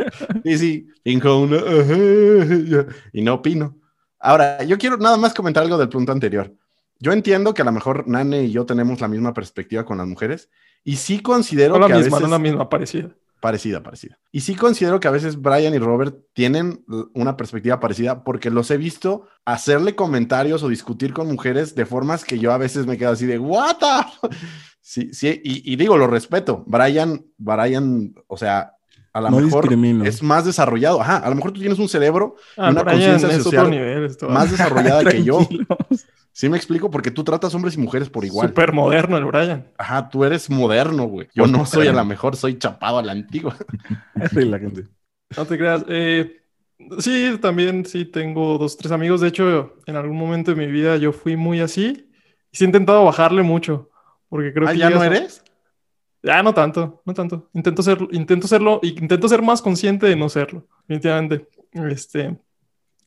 y sí, finjo una... y no opino. Ahora, yo quiero nada más comentar algo del punto anterior. Yo entiendo que a lo mejor Nane y yo tenemos la misma perspectiva con las mujeres y sí considero no la misma, no la misma, parecida. Parecida, parecida. Y sí considero que a veces Brian y Robert tienen una perspectiva parecida porque los he visto hacerle comentarios o discutir con mujeres de formas que yo a veces me quedo así de, ¿what? [LAUGHS] Sí, sí, y, y digo, lo respeto. Brian, Brian, o sea, a lo mejor es más desarrollado. Ajá, a lo mejor tú tienes un cerebro, ah, una conciencia social más desarrollada que yo. Sí me explico, porque tú tratas hombres y mujeres por igual. Súper moderno el Brian. Ajá, tú eres moderno, güey. Yo no soy a lo mejor, soy chapado a la antigua. [LAUGHS] la gente. No te creas. Eh, sí, también sí tengo dos, tres amigos. De hecho, en algún momento de mi vida yo fui muy así. Y sí he intentado bajarle mucho. Porque creo ¿Ah, que ya no eres? Ah, no tanto, no tanto. Intento ser, intento serlo, intento ser más consciente de no serlo, definitivamente. Este,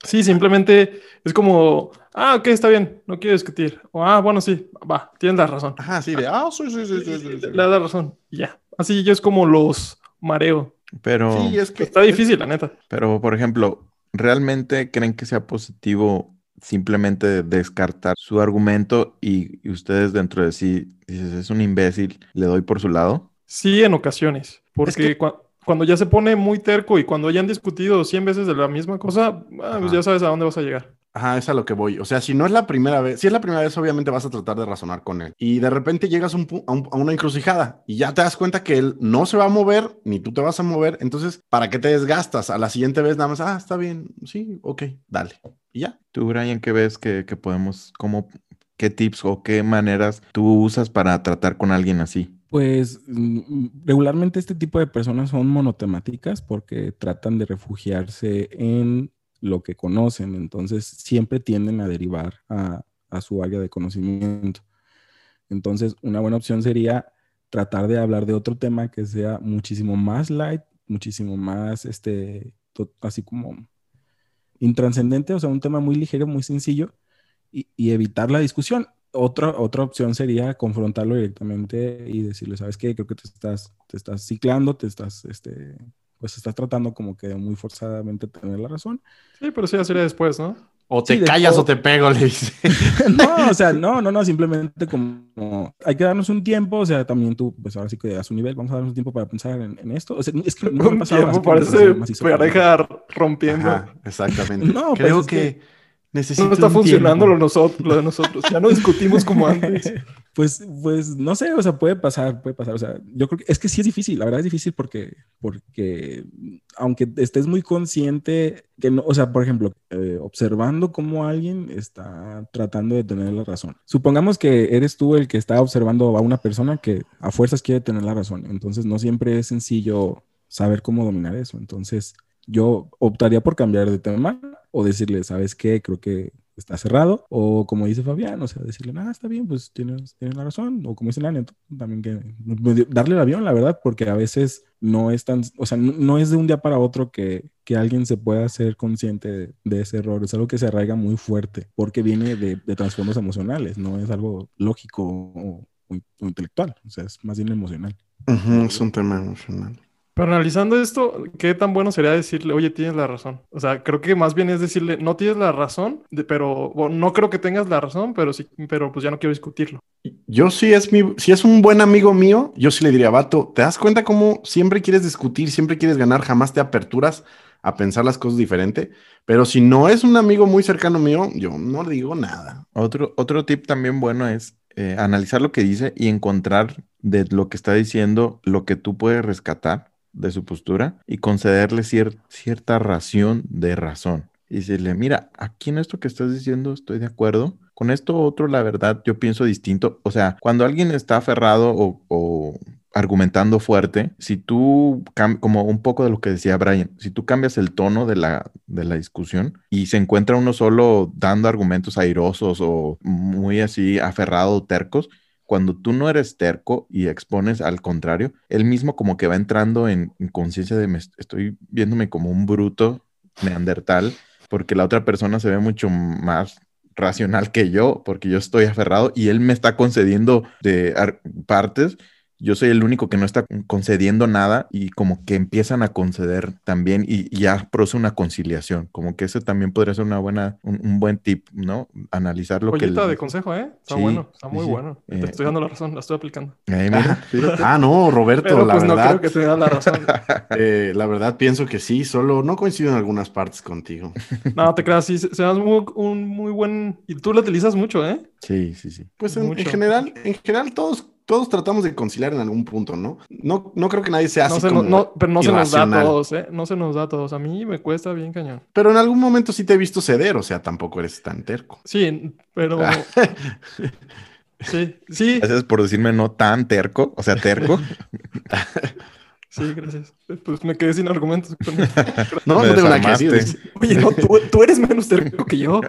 Sí, simplemente es como, ah, ok, está bien, no quiero discutir. O, ah, bueno, sí, va, tienes la razón. Ajá, sí, de, ah, sí, sí, sí, sí, sí, Le da razón, ya. Así yo es como los mareo. Pero... Sí, es que... Está difícil, la neta. Pero, por ejemplo, ¿realmente creen que sea positivo simplemente descartar su argumento y, ustedes dentro de sí dices, es un imbécil, le doy por su lado? Sí, en ocasiones, porque cuando ya se pone muy terco y cuando ya han discutido 100 veces de la misma cosa, ah, pues ya sabes a dónde vas a llegar. Ajá, es a lo que voy. O sea, si no es la primera vez, si es la primera vez, obviamente vas a tratar de razonar con él. Y de repente llegas a, una encrucijada y ya te das cuenta que él no se va a mover, ni tú te vas a mover. Entonces, ¿para qué te desgastas? A la siguiente vez nada más, ah, está bien, sí, ok, dale. Y ya. Tú, Brian, ¿qué ves que, podemos, cómo, qué tips o qué maneras tú usas para tratar con alguien así? Pues mm, regularmente este tipo de personas son monotemáticas porque tratan de refugiarse en lo que conocen, entonces siempre tienden a derivar a, su área de conocimiento. Entonces, una buena opción sería tratar de hablar de otro tema que sea muchísimo más light, muchísimo más, este, así como intranscendente, o sea, un tema muy ligero, muy sencillo, y, evitar la discusión. Otra, otra opción sería confrontarlo directamente y decirle, ¿sabes qué? Creo que te estás, te estás ciclando, te estás este, pues estás tratando como que muy forzadamente tener la razón. Sí, pero sí, ya sería después, ¿no? O te callas o te pego, le dice. [LAUGHS] no, o sea, no, no, no, simplemente como hay que darnos un tiempo, o sea, también tú, pues ahora sí que a su nivel, vamos a darnos un tiempo para pensar en, esto. O sea, es que no me pasado, tiempo parece pareja rompiendo. exactamente. [LAUGHS] no, pues Creo que no está funcionando lo, nosotros, lo de nosotros. Ya no discutimos como [LAUGHS] antes. Pues, pues no sé, o sea, puede pasar, puede pasar. O sea, yo creo que es que sí es difícil. La verdad es difícil porque, porque aunque estés muy consciente que no, o sea, por ejemplo, eh, observando cómo alguien está tratando de tener la razón. Supongamos que eres tú el que está observando a una persona que a fuerzas quiere tener la razón. Entonces, no siempre es sencillo saber cómo dominar eso. Entonces, yo optaría por cambiar de tema o decirle, ¿sabes qué? Creo que está cerrado. O como dice Fabián, o sea, decirle, ah, está bien, pues tienes, tienes la razón. O como dice Lania, también que darle el avión, la verdad, porque a veces no es tan, o sea, no, es de un día para otro que, que alguien se pueda ser consciente de, ese error. Es algo que se arraiga muy fuerte porque viene de, de trasfondos emocionales, no es algo lógico o, intelectual, o sea, es más bien emocional. es un tema emocional. Pero analizando esto, ¿qué tan bueno sería decirle, oye, tienes la razón? O sea, creo que más bien es decirle, no tienes la razón, pero no creo que tengas la razón, pero sí, pero pues ya no quiero discutirlo. Yo sí es mi, si es un buen amigo mío, yo sí le diría, vato, ¿te das cuenta cómo siempre quieres discutir, siempre quieres ganar, jamás te aperturas a pensar las cosas diferente? Pero si no es un amigo muy cercano mío, yo no le digo nada. Otro, otro tip también bueno es eh, analizar lo que dice y encontrar de lo que está diciendo lo que tú puedes rescatar de su postura y concederle cierta ración de razón. Y decirle, mira, aquí en esto que estás diciendo estoy de acuerdo. Con esto otro, la verdad, yo pienso distinto. O sea, cuando alguien está aferrado o, argumentando fuerte, si tú, como un poco de lo que decía Brian, si tú cambias el tono de la, discusión y se encuentra uno solo dando argumentos airosos o muy así aferrado, tercos, cuando tú no eres terco y expones al contrario, él mismo como que va entrando en, conciencia de me estoy viéndome como un bruto neandertal, porque la otra persona se ve mucho más racional que yo, porque yo estoy aferrado y él me está concediendo de partes yo soy el único que no está concediendo nada y como que empiezan a conceder también y, ya produce una conciliación. Como que ese también podría ser una buena, un, buen tip, ¿no? Analizar lo que... de consejo, ¿eh? Está bueno, está muy bueno. Te eh, estoy dando la razón, la estoy aplicando. [LAUGHS] ah, no, Roberto, la pues verdad... no creo que te da la razón. [LAUGHS] Eh, la verdad pienso que sí, solo no coincido en algunas partes contigo. [LAUGHS] no, te creas, sí, se da un muy buen... Y tú lo utilizas mucho, ¿eh? Sí, sí, sí. Pues en general, en general todos todos tratamos de conciliar en algún punto, ¿no? No, no creo que nadie sea así no no, Pero no se nos da a todos, ¿eh? No se nos da a todos. A mí me cuesta bien cañón. Pero en algún momento sí te he visto ceder, o sea, tampoco eres tan terco. Sí, pero... [LAUGHS] sí, sí. Gracias por decirme no tan terco, o sea, terco. [LAUGHS] Sí, gracias. Pues me quedé sin argumentos. [LAUGHS] no, no tengo nada que decir. Oye, no, tú, eres menos terco que yo.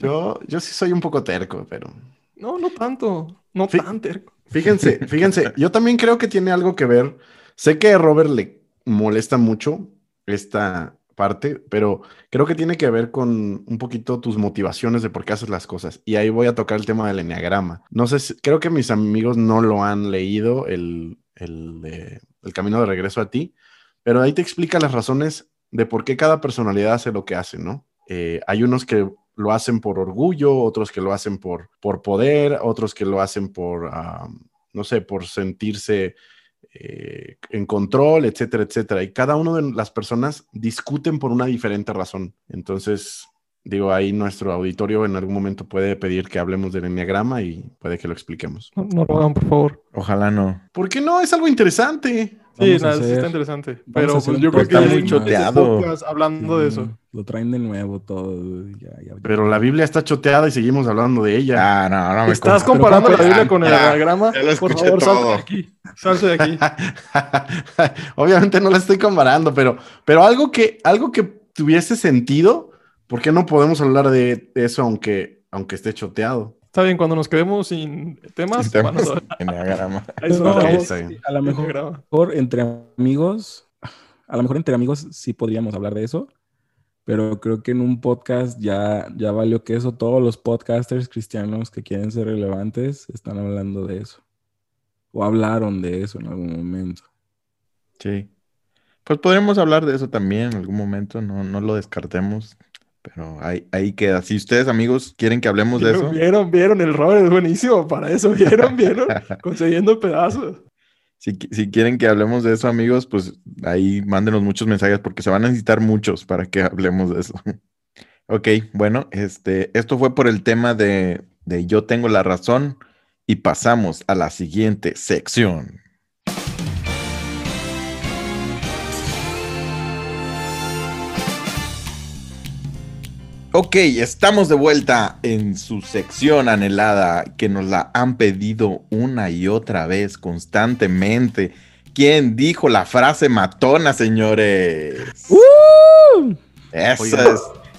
yo. Yo sí soy un poco terco, pero... No, no tanto. No tan terco. Fíjense, fíjense, yo también creo que tiene algo que ver. Sé que a Robert le molesta mucho esta parte, pero creo que tiene que ver con un poquito tus motivaciones de por qué haces las cosas. Y ahí voy a tocar el tema del enneagrama. No sé, creo que mis amigos no lo han leído, el, el, el camino de regreso a ti, pero ahí te explica las razones de por qué cada personalidad hace lo que hace, ¿no? Eh, hay unos que lo hacen por orgullo, otros que lo hacen por, por poder, otros que lo hacen por, no sé, por sentirse eh, en control, etcétera, etcétera. Y cada una de las personas discuten por una diferente razón. Entonces, digo, ahí nuestro auditorio en algún momento puede pedir que hablemos del enneagrama y puede que lo expliquemos. No, lo hagan, por favor. Ojalá no. ¿Por qué no? Es algo interesante. Sí, nada, sí está interesante. Pero pues, yo creo que está muy choteado. Hablando de eso. Lo traen de nuevo todo. Pero la Biblia está choteada y seguimos hablando de ella. Ah, no, no me ¿Estás comparando la Biblia con el diagrama? Por favor, salte de aquí. Salte de aquí. [LAUGHS] Obviamente no la estoy comparando, pero, pero algo, que, algo que tuviese sentido, ¿por qué no podemos hablar de eso aunque, aunque esté choteado? Está bien, cuando nos quedemos sin temas, a... [LAUGHS] [LAUGHS] a lo mejor entre amigos, a lo mejor entre amigos sí podríamos hablar de eso, pero creo que en un podcast ya, ya valió que eso. Todos los podcasters cristianos que quieren ser relevantes están hablando de eso. O hablaron de eso en algún momento. Sí. Pues podríamos hablar de eso también en algún momento, no, no lo descartemos. Pero ahí, ahí queda. Si ustedes, amigos, quieren que hablemos de eso. Vieron, vieron, el Robert es buenísimo. Para eso vieron, vieron, [LAUGHS] consiguiendo pedazos. Si, si, quieren que hablemos de eso, amigos, pues ahí mándenos muchos mensajes porque se van a necesitar muchos para que [LAUGHS] hablemos de eso. ok, bueno, este, esto fue por el tema de, de Yo tengo la razón y pasamos a la siguiente sección. Ok, estamos de vuelta en su sección anhelada que nos la han pedido una y otra vez constantemente. ¿Quién dijo la frase matona, señores? ¡Uh! Esa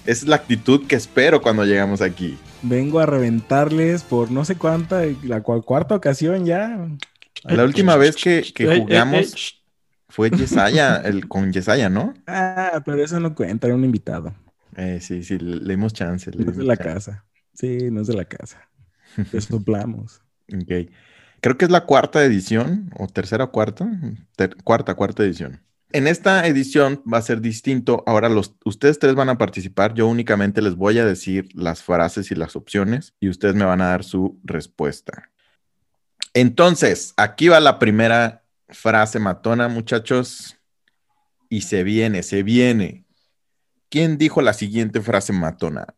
es, la actitud que espero cuando llegamos aquí. Vengo a reventarles por no sé cuánta, la cuarta ocasión ya. La última vez que, jugamos fue Yesaya, el, con Yesaya, ¿no? Ah, pero eso no cuenta, era un invitado. Eh, sí, sí, le, dimos chance. no es de la casa. Sí, no es de la casa. [LAUGHS] Soplamos. ok. Creo que es la cuarta edición, o tercera o cuarta. cuarta, cuarta edición. En esta edición va a ser distinto. Ahora los, ustedes tres van a participar. Yo únicamente les voy a decir las frases y las opciones y ustedes me van a dar su respuesta. Entonces, aquí va la primera frase matona, muchachos. Y se viene, se viene. ¿Quién dijo la siguiente frase matona?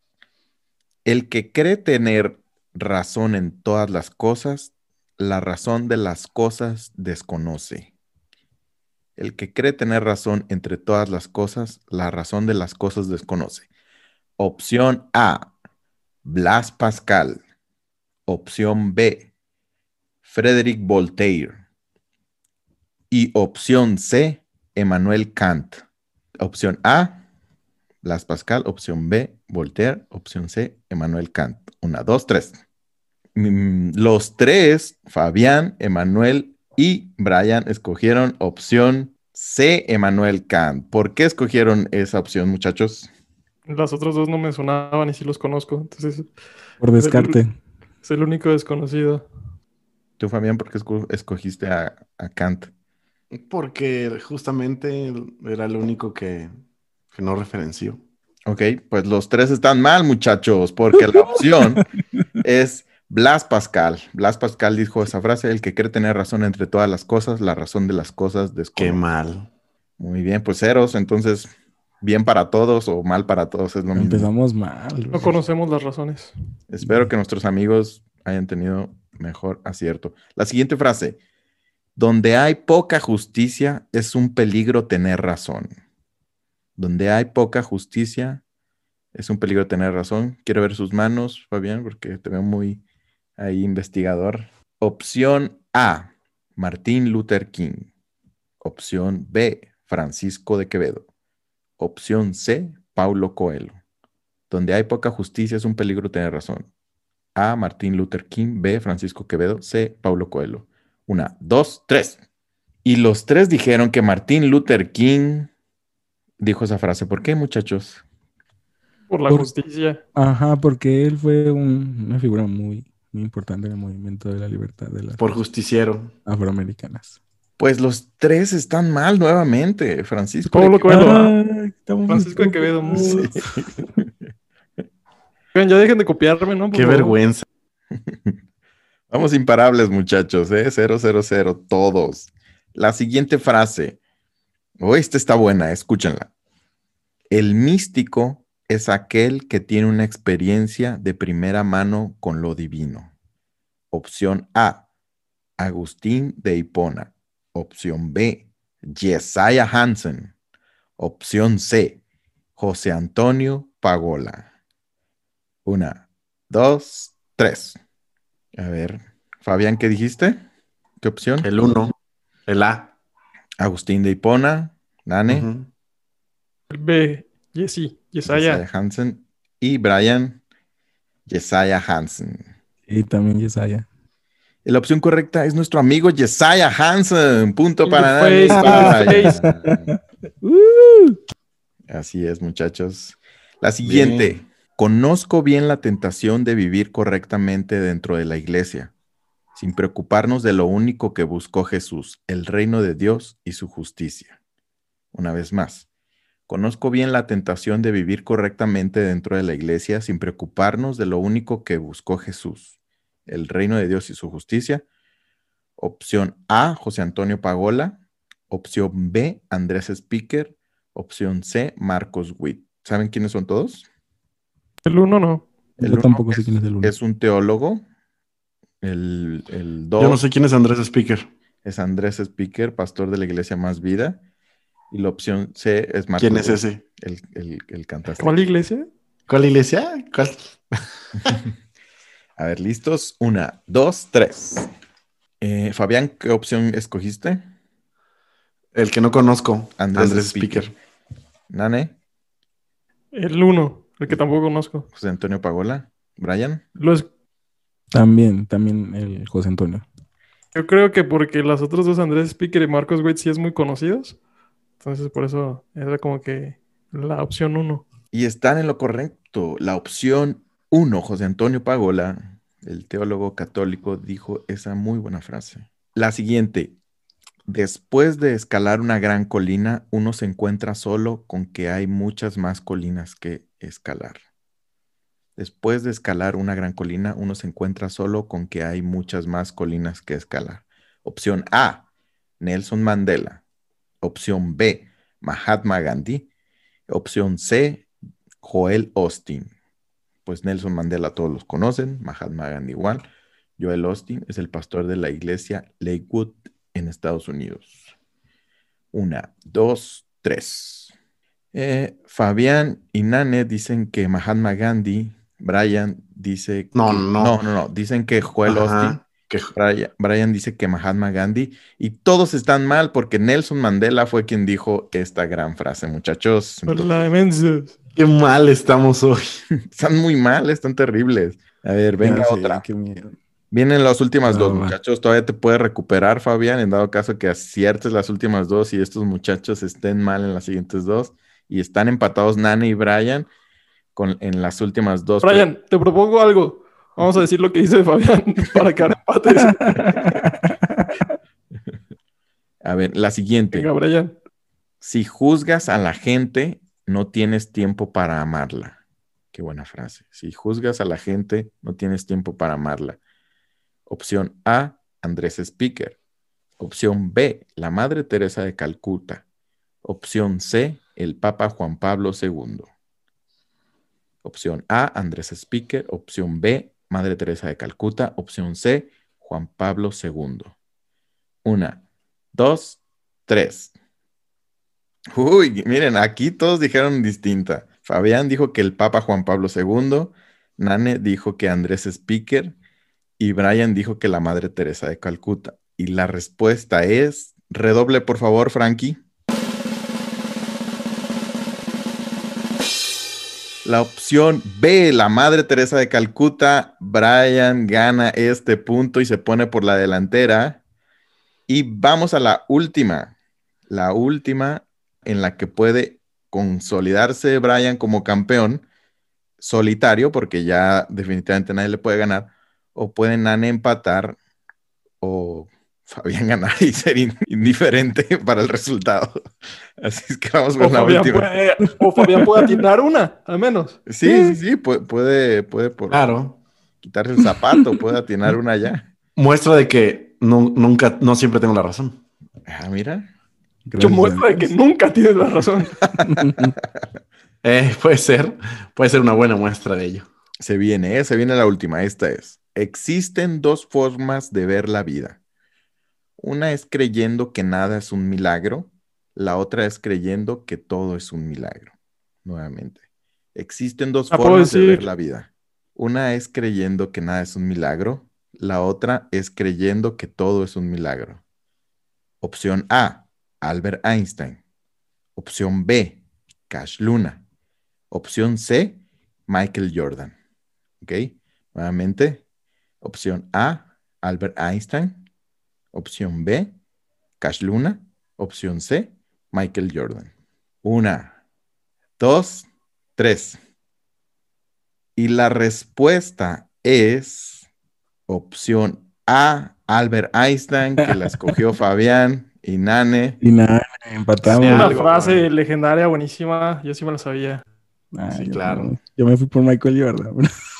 El que cree tener razón en todas las cosas, la razón de las cosas desconoce. El que cree tener razón entre todas las cosas, la razón de las cosas desconoce. Opción A, Blas Pascal. Opción B, Frederick Voltaire. Y opción C, Emmanuel Kant. Opción A, Blas Pascal, opción B, Voltaire, opción C, Emmanuel Kant. Una, dos, tres. Mm, los tres, Fabián, Emmanuel y Brian, escogieron opción C, Emmanuel Kant. ¿Por qué escogieron esa opción, muchachos? Los otros dos no me sonaban y sí los conozco. Entonces, por descarte. Es el, único desconocido. Tú, Fabián, ¿por qué escogiste a Kant? Porque justamente era el único que que no referenció. Ok, pues los tres están mal, muchachos, porque la opción [LAUGHS] es Blas Pascal. Blas Pascal dijo esa frase, el que quiere tener razón entre todas las cosas, la razón de las cosas desconoce. Qué mal. Muy bien, pues ceros, entonces, bien para todos o mal para todos es lo mismo. Empezamos mal. No conocemos las razones. Espero que nuestros amigos hayan tenido mejor acierto. La siguiente frase, donde hay poca justicia, es un peligro tener razón. Donde hay poca justicia, es un peligro tener razón. Quiero ver sus manos, Fabián, porque te veo muy ahí investigador. Opción A, Martín Luther King. Opción B, Francisco de Quevedo. Opción C, Paulo Coelho. Donde hay poca justicia es un peligro tener razón. A, Martín Luther King. B, Francisco Quevedo. C, Paulo Coelho. Una, dos, tres. Y los tres dijeron que Martín Luther King dijo esa frase. ¿Por qué, muchachos? Por la justicia. Ajá, porque él fue una figura muy, muy importante en el movimiento de la libertad de las Por justiciero. afroamericanas. Pues los tres están mal nuevamente, Francisco. Pablo Coelho. Francisco de Quevedo. ya dejen de copiarme, ¿no? Qué vergüenza. [LAUGHS] Vamos imparables, muchachos, ¿eh? 000, todos. La siguiente frase. Oh, esta está buena, escúchenla. El místico es aquel que tiene una experiencia de primera mano con lo divino. Opción A, Agustín de Hipona. Opción B, Jesiah Hansen. Opción C, José Antonio Pagola. Una, dos, tres. A ver, Fabián, ¿qué dijiste? ¿Qué opción? El uno, el A. Agustín de Hipona, Nane. El B, Jesse, Jesiah. Hansen. Y Brian, Jesiah Hansen. Y también Jesiah. La opción correcta es nuestro amigo Jesiah Hansen. Punto para Nane. [LAUGHS] Así es, muchachos. La siguiente. Conozco bien la tentación de vivir correctamente dentro de la iglesia, sin preocuparnos de lo único que buscó Jesús, el reino de Dios y su justicia. Una vez más, conozco bien la tentación de vivir correctamente dentro de la iglesia, sin preocuparnos de lo único que buscó Jesús, el reino de Dios y su justicia. Opción A, José Antonio Pagola. Opción B, Andrés Speaker. Opción C, Marcos Witt. ¿Saben quiénes son todos? El uno no. Yo tampoco sé quién es el uno. Es un teólogo. El, el dos. Yo no sé quién es Andrés Speaker. Es Andrés Speaker, pastor de la iglesia Más Vida. Y la opción C es Marcos. ¿Quién es ese? El, el, el cantante. ¿Cuál iglesia? ¿Cuál iglesia? ¿Cuál? [LAUGHS] A ver, listos. Una, dos, tres. Eh, Fabián, ¿qué opción escogiste? El que no conozco. Andrés, Speaker. Nane. El uno. El que tampoco conozco. José Antonio Pagola. Brian. También, también el José Antonio. Yo creo que porque los otros dos, Andrés Speaker y Marcos Witt, sí es muy conocidos. Entonces, por eso era como que la opción uno. Y están en lo correcto. La opción uno, José Antonio Pagola, el teólogo católico, dijo esa muy buena frase. La siguiente. Después de escalar una gran colina, uno se encuentra solo con que hay muchas más colinas que escalar. Después de escalar una gran colina, uno se encuentra solo con que hay muchas más colinas que escalar. Opción A, Nelson Mandela. Opción B, Mahatma Gandhi. Opción C, Joel Austin. Pues Nelson Mandela todos los conocen, Mahatma Gandhi igual. Joel Austin es el pastor de la iglesia Lakewood en Estados Unidos. Una, dos, tres. Eh, Fabián y Nane dicen que Mahatma Gandhi, Brian dice no, que, no, no, no, no, dicen que Joel Austin, que Brian, dice que Mahatma Gandhi y todos están mal porque Nelson Mandela fue quien dijo esta gran frase, muchachos. Qué mal estamos hoy. [LAUGHS] están muy mal, están terribles. A ver, venga otra. Vienen las últimas dos, muchachos. Todavía te puedes recuperar, Fabián, en dado caso que aciertes las últimas dos y estos muchachos estén mal en las siguientes dos. Y están empatados Nane y Brian con, en las últimas dos. Brian, te propongo algo. Vamos a decir lo que dice Fabián [LAUGHS] para que empates. [LAUGHS] a ver, la siguiente. Venga, Brian. Si juzgas a la gente, no tienes tiempo para amarla. Qué buena frase. Si juzgas a la gente, no tienes tiempo para amarla. Opción A, Andrés Speaker. Opción B, la Madre Teresa de Calcuta. Opción C, el Papa Juan Pablo II. Opción A, Andrés Speaker. Opción B, Madre Teresa de Calcuta. Opción C, Juan Pablo II. Una, dos, tres. Uy, miren, aquí todos dijeron distinta. Fabián dijo que el Papa Juan Pablo II. Nane dijo que Andrés Speaker y Brian dijo que la Madre Teresa de Calcuta. Y la respuesta es, redoble por favor, Frankie. La opción B, la Madre Teresa de Calcuta. Brian gana este punto y se pone por la delantera. Y vamos a la última, la última en la que puede consolidarse Brian como campeón solitario, porque ya definitivamente nadie le puede ganar, o pueden empatar o Fabián ganar y ser indiferente [LAUGHS] para el resultado. Así es que vamos con la última. o Fabián puede atinar una, al menos. Sí, sí, sí, puede, puede, por claro. quitarse el zapato, puede atinar una ya. Muestra de que nunca, no siempre tengo la razón. Ah, mira. Yo muestra de que nunca tienes la razón. [LAUGHS] Eh, puede ser, puede ser una buena muestra de ello. Se viene, ¿eh? se viene la última. Esta es. Existen dos formas de ver la vida. Una es creyendo que nada es un milagro, la otra es creyendo que todo es un milagro. Nuevamente. Existen dos formas de ver la vida. Una es creyendo que nada es un milagro, la otra es creyendo que todo es un milagro. Opción A, Albert Einstein. Opción B, Cash Luna. Opción C, Michael Jordan. ¿Ok? Nuevamente, opción A, Albert Einstein. Opción B, Cash Luna. Opción C, Michael Jordan. Una, dos, tres. Y la respuesta es opción A, Albert Einstein, que la escogió [LAUGHS] Fabián y Nane. Y Nane, empatamos. Una frase legendaria, buenísima. Yo sí me la sabía. sí, claro. Yo me fui por Michael Jordan. [LAUGHS]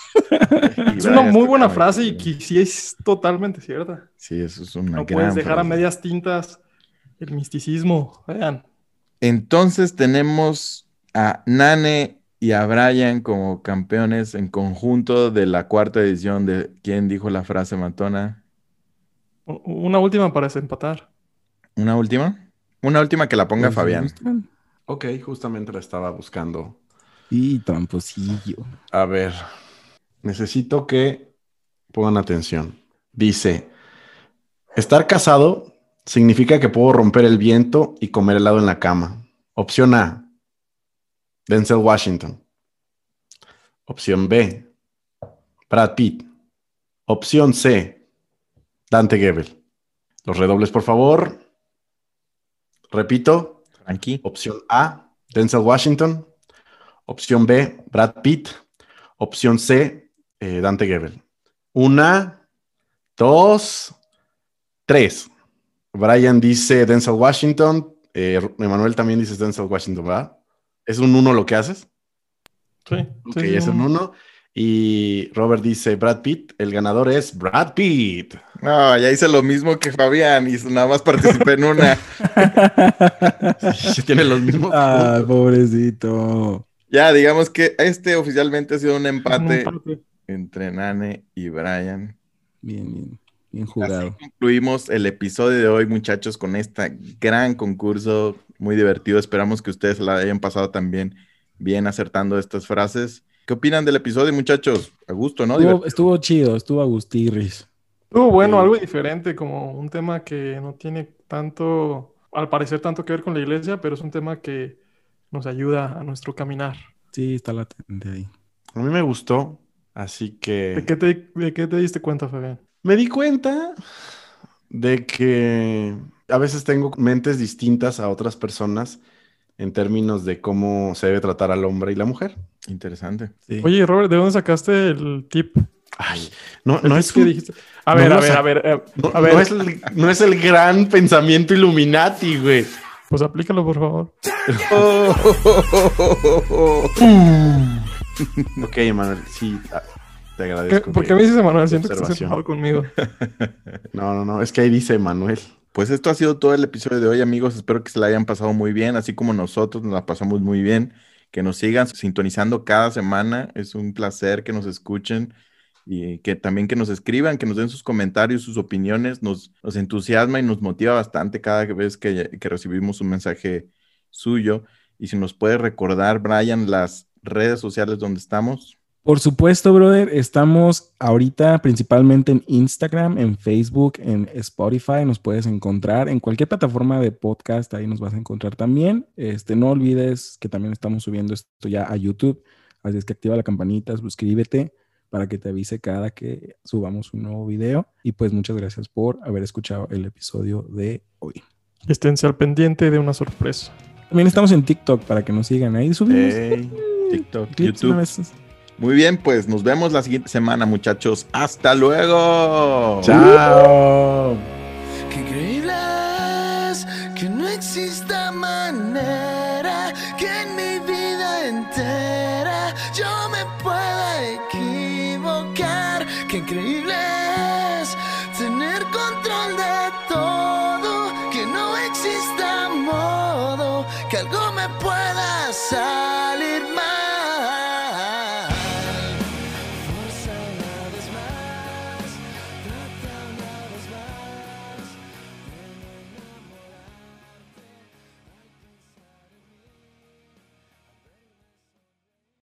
[LAUGHS] es una muy buena frase y que sí es totalmente cierta. Sí, eso es una No puedes dejar a medias tintas el misticismo. Vean. Entonces tenemos a Nane y a Brian como campeones en conjunto de la cuarta edición de ¿Quién dijo la frase matona? Una última para desempatar. ¿Una última? Una última que la ponga pues, Fabián. Ok, justamente la estaba buscando. Y tramposillo. A ver, necesito que pongan atención. Dice, estar casado significa que puedo romper el viento y comer helado en la cama. Opción A, Denzel Washington. Opción B, Brad Pitt. Opción C, Dante Gebel. Los redobles, por favor. Repito. Aquí. Opción A, Denzel Washington. Opción B, Brad Pitt. Opción C, eh, Dante Gebel. Una, dos, tres. Brian dice Denzel Washington. Eh, Emanuel también dice Denzel Washington, ¿verdad? ¿Es un uno lo que haces? Sí. Ok, es un uno. Y Robert dice Brad Pitt. El ganador es Brad Pitt. No, ya hice lo mismo que Fabián y nada más participé en una. [LAUGHS] tiene los mismos. Ah, pobrecito. Ya, digamos que este oficialmente ha sido un empate entre Nane y Brian. Bien, bien, bien jugado. Así concluimos el episodio de hoy, muchachos, con este gran concurso, muy divertido. Esperamos que ustedes la hayan pasado también bien acertando estas frases. ¿Qué opinan del episodio, muchachos? A gusto, ¿no? Estuvo, chido, estuvo agustirris. Estuvo bueno, algo diferente, como un tema que no tiene tanto, al parecer, tanto que ver con la iglesia, pero es un tema que nos ayuda a nuestro caminar. Sí, está latente ahí. A mí me gustó, Así que... ¿De qué, te, ¿De qué te diste cuenta, Fabián? Me di cuenta de que a veces tengo mentes distintas a otras personas en términos de cómo se debe tratar al hombre y la mujer. Interesante. Oye, Robert, ¿de dónde sacaste el tip? Ay, no, no es que dijiste. A ver, a, ver, a ver, eh, a ver, es el, no es el gran pensamiento Illuminati, güey. Pues aplícalo, por favor. [LAUGHS] [LAUGHS] [LAUGHS] ok, Emanuel, sí, ah, te agradezco. ¿Por qué me dices Emanuel? Siento que estás enojado conmigo. [LAUGHS] no, no, no, es que ahí dice Emanuel. Pues esto ha sido todo el episodio de hoy, amigos. Espero que se la hayan pasado muy bien, así como nosotros nos la pasamos muy bien. Que nos sigan sintonizando cada semana. Es un placer que nos escuchen y que también que nos escriban, que nos den sus comentarios, sus opiniones. Nos, nos entusiasma y nos motiva bastante cada vez que, que recibimos un mensaje suyo. Y si nos puede recordar, Brian, las redes sociales donde estamos? Por supuesto, brother. Estamos ahorita principalmente en Instagram, en Facebook, en Spotify. Nos puedes encontrar en cualquier plataforma de podcast. Ahí nos vas a encontrar también. Este, no olvides que también estamos subiendo esto ya a YouTube. Así es que activa la campanita, suscríbete para que te avise cada que subamos un nuevo video. Y pues muchas gracias por haber escuchado el episodio de hoy. Esténse al pendiente de una sorpresa. También estamos en TikTok para que nos sigan. Ahí subimos. TikTok, YouTube. Muy bien, pues nos vemos la siguiente semana, muchachos. Hasta luego. Chao. Qué increíble es que no exista